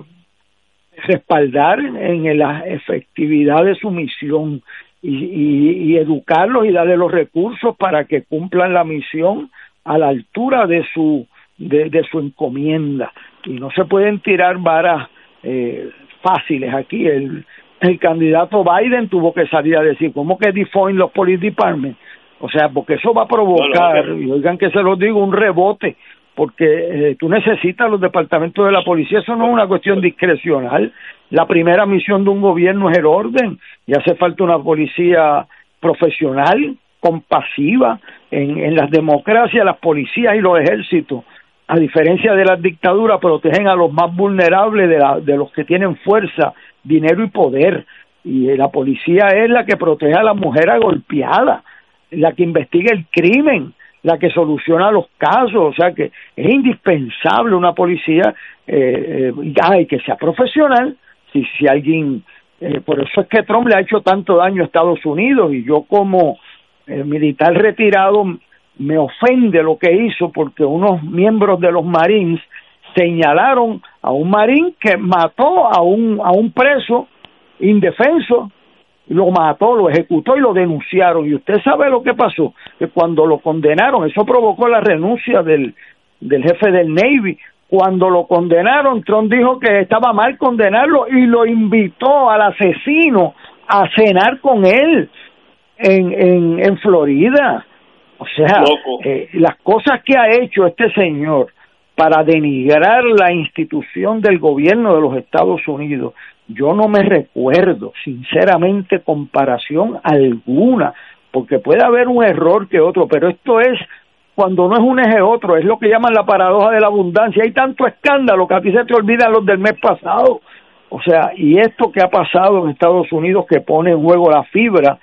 respaldar en la efectividad de su misión y, y, educarlos y darle los recursos para que cumplan la misión a la altura de su de, de su encomienda. Y no se pueden tirar varas eh, fáciles aquí. El el candidato Biden tuvo que salir a decir cómo que define los police departments o sea porque eso va a provocar y oigan que se los digo un rebote porque eh, tú necesitas los departamentos de la policía, eso no es una cuestión discrecional. La primera misión de un gobierno es el orden y hace falta una policía profesional, compasiva. En, en las democracias, las policías y los ejércitos, a diferencia de las dictaduras, protegen a los más vulnerables de, la, de los que tienen fuerza, dinero y poder. Y la policía es la que protege a la mujer golpeada, la que investiga el crimen, la que soluciona los casos, o sea que es indispensable una policía eh, eh, que sea profesional, si, si alguien, eh, por eso es que Trump le ha hecho tanto daño a Estados Unidos y yo como eh, militar retirado me ofende lo que hizo porque unos miembros de los Marines señalaron a un marín que mató a un, a un preso indefenso lo mató, lo ejecutó y lo denunciaron. Y usted sabe lo que pasó, que cuando lo condenaron, eso provocó la renuncia del, del jefe del Navy. Cuando lo condenaron, Trump dijo que estaba mal condenarlo y lo invitó al asesino a cenar con él en, en, en Florida. O sea, eh, las cosas que ha hecho este señor para denigrar la institución del gobierno de los Estados Unidos yo no me recuerdo, sinceramente, comparación alguna, porque puede haber un error que otro, pero esto es cuando no es un eje otro, es lo que llaman la paradoja de la abundancia. Hay tanto escándalo que a ti se te olvidan los del mes pasado. O sea, y esto que ha pasado en Estados Unidos que pone en juego la fibra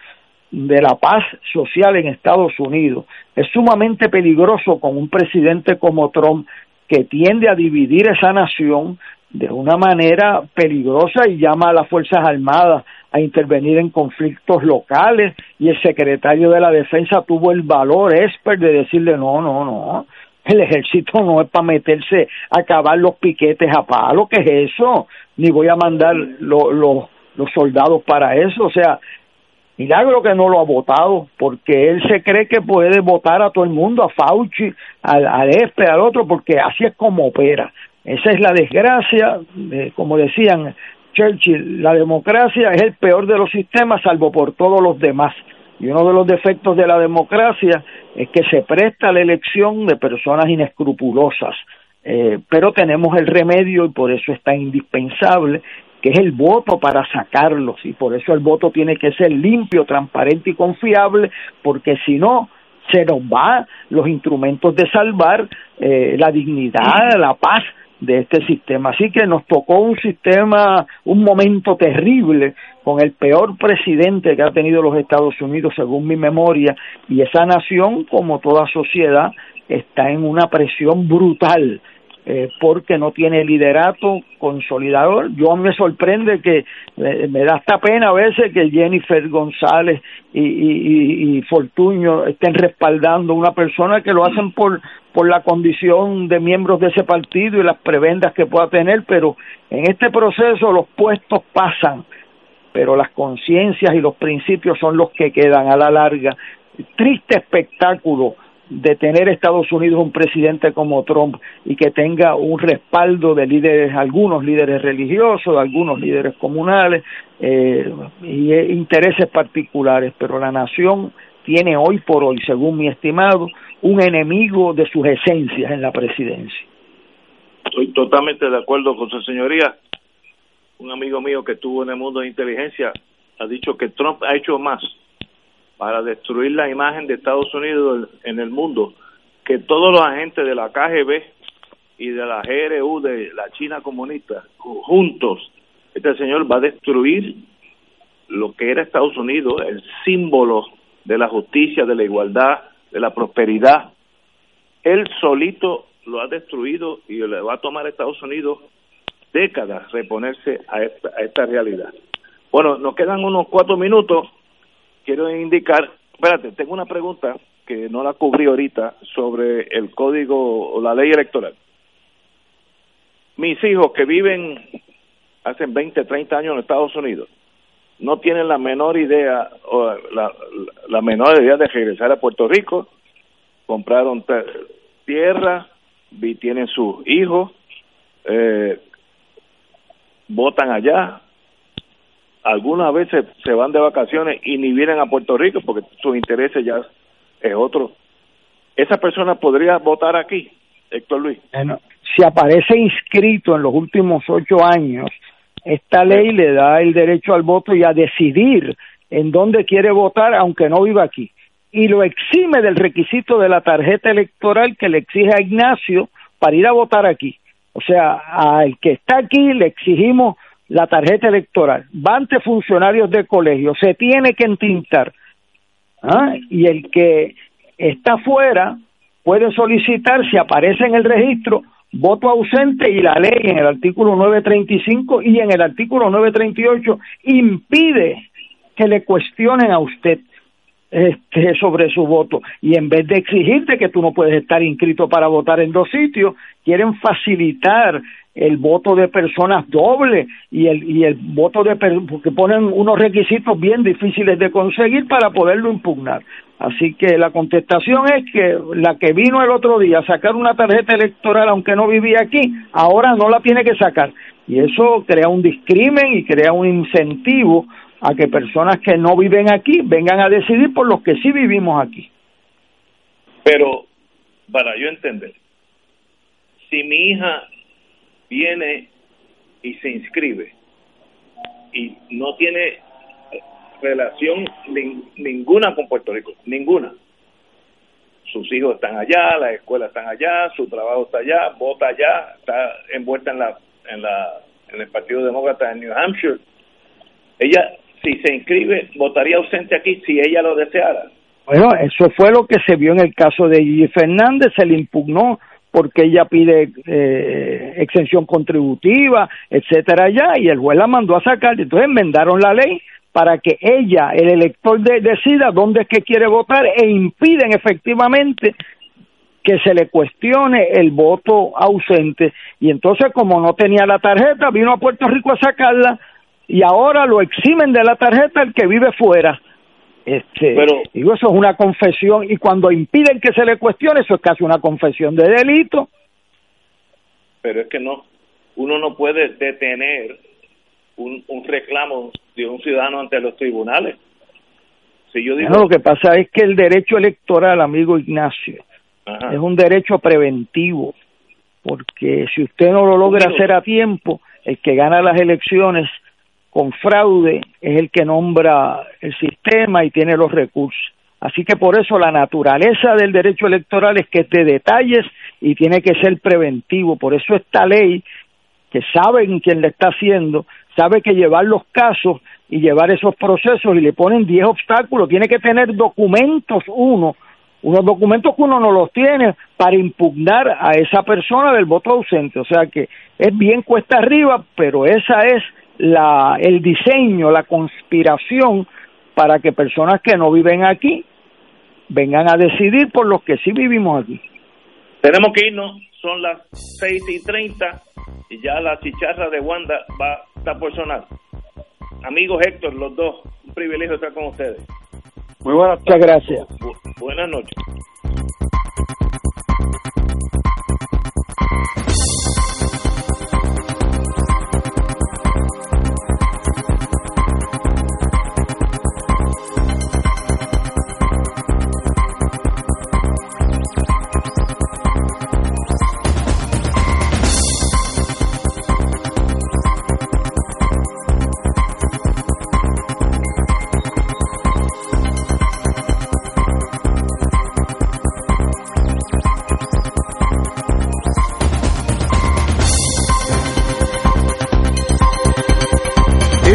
de la paz social en Estados Unidos es sumamente peligroso con un presidente como Trump que tiende a dividir esa nación, de una manera peligrosa y llama a las Fuerzas Armadas a intervenir en conflictos locales y el secretario de la Defensa tuvo el valor expert de decirle no, no, no, el ejército no es para meterse a acabar los piquetes a palo, ¿qué es eso? Ni voy a mandar los soldados para eso, o sea, milagro que no lo ha votado, porque él se cree que puede votar a todo el mundo, a Fauci, al, al al otro, porque así es como opera. Esa es la desgracia, como decían Churchill, la democracia es el peor de los sistemas salvo por todos los demás. Y uno de los defectos de la democracia es que se presta la elección de personas inescrupulosas. Eh, pero tenemos el remedio y por eso es tan indispensable que es el voto para sacarlos y por eso el voto tiene que ser limpio, transparente y confiable porque si no se nos van los instrumentos de salvar eh, la dignidad, la paz de este sistema. Así que nos tocó un sistema, un momento terrible con el peor presidente que ha tenido los Estados Unidos, según mi memoria, y esa nación, como toda sociedad, está en una presión brutal eh, porque no tiene liderato consolidador. Yo me sorprende que eh, me da esta pena a veces que Jennifer González y, y, y Fortuño estén respaldando una persona que lo hacen por por la condición de miembros de ese partido y las prebendas que pueda tener, pero en este proceso los puestos pasan, pero las conciencias y los principios son los que quedan a la larga. Triste espectáculo de tener Estados Unidos un presidente como Trump y que tenga un respaldo de líderes, algunos líderes religiosos, algunos líderes comunales eh, y intereses particulares, pero la nación tiene hoy por hoy, según mi estimado, un enemigo de sus esencias en la presidencia. Estoy totalmente de acuerdo con su señoría. Un amigo mío que estuvo en el mundo de inteligencia ha dicho que Trump ha hecho más para destruir la imagen de Estados Unidos en el mundo que todos los agentes de la KGB y de la GRU de la China comunista juntos. Este señor va a destruir lo que era Estados Unidos, el símbolo de la justicia, de la igualdad, de la prosperidad. Él solito lo ha destruido y le va a tomar a Estados Unidos décadas reponerse a esta, a esta realidad. Bueno, nos quedan unos cuatro minutos quiero indicar, espérate, tengo una pregunta que no la cubrí ahorita sobre el código o la ley electoral. Mis hijos que viven hace 20, 30 años en Estados Unidos no tienen la menor idea o la, menor idea de regresar a Puerto Rico, compraron tierra, tienen sus hijos, eh, votan allá, algunas veces se van de vacaciones y ni vienen a Puerto Rico porque sus intereses ya es otro. ¿Esa persona podría votar aquí, Héctor Luis? Si aparece inscrito en los últimos ocho años, esta ley le da el derecho al voto y a decidir en dónde quiere votar aunque no viva aquí. Y lo exime del requisito de la tarjeta electoral que le exige a Ignacio para ir a votar aquí. O sea, al que está aquí le exigimos la tarjeta electoral, va ante funcionarios de colegio, se tiene que entintar. ¿ah? Y el que está fuera puede solicitar, si aparece en el registro, voto ausente y la ley en el artículo 935 y en el artículo 938 impide que le cuestionen a usted este, sobre su voto y en vez de exigirte que tú no puedes estar inscrito para votar en dos sitios, quieren facilitar el voto de personas doble y el y el voto de porque ponen unos requisitos bien difíciles de conseguir para poderlo impugnar. Así que la contestación es que la que vino el otro día a sacar una tarjeta electoral aunque no vivía aquí, ahora no la tiene que sacar. Y eso crea un discrimen y crea un incentivo a que personas que no viven aquí vengan a decidir por los que sí vivimos aquí. Pero, para yo entender, si mi hija viene y se inscribe y no tiene relación ninguna con Puerto Rico, ninguna. Sus hijos están allá, las escuelas están allá, su trabajo está allá, vota allá, está envuelta en la en la en el Partido Demócrata en New Hampshire. Ella si se inscribe votaría ausente aquí si ella lo deseara. Bueno, eso fue lo que se vio en el caso de Gigi Fernández, se le impugnó porque ella pide eh, exención contributiva, etcétera, ya, y el juez la mandó a sacar, entonces enmendaron la ley para que ella, el elector, decida dónde es que quiere votar e impiden efectivamente que se le cuestione el voto ausente. Y entonces, como no tenía la tarjeta, vino a Puerto Rico a sacarla y ahora lo eximen de la tarjeta el que vive fuera. Este, pero, digo, eso es una confesión y cuando impiden que se le cuestione, eso es casi una confesión de delito. Pero es que no, uno no puede detener un, un reclamo de un ciudadano ante los tribunales. Si yo digo... lo que pasa es que el derecho electoral, amigo Ignacio, es un derecho preventivo, porque si usted no lo logra hacer a tiempo, el que gana las elecciones con fraude es el que nombra el sistema y tiene los recursos. Así que por eso la naturaleza del derecho electoral es que de detalles y tiene que ser preventivo. Por eso esta ley, que saben quién le está haciendo, sabe que llevar los casos y llevar esos procesos y le ponen 10 obstáculos, tiene que tener documentos uno, unos documentos que uno no los tiene para impugnar a esa persona del voto ausente. O sea que es bien cuesta arriba, pero esa es la, el diseño, la conspiración para que personas que no viven aquí vengan a decidir por los que sí vivimos aquí. Tenemos que irnos, son las 6 y 30 y ya la chicharra de Wanda va a estar por sonar. Amigos Héctor, los dos, un privilegio estar con ustedes. Muy buenas Muchas gracias. buenas noches.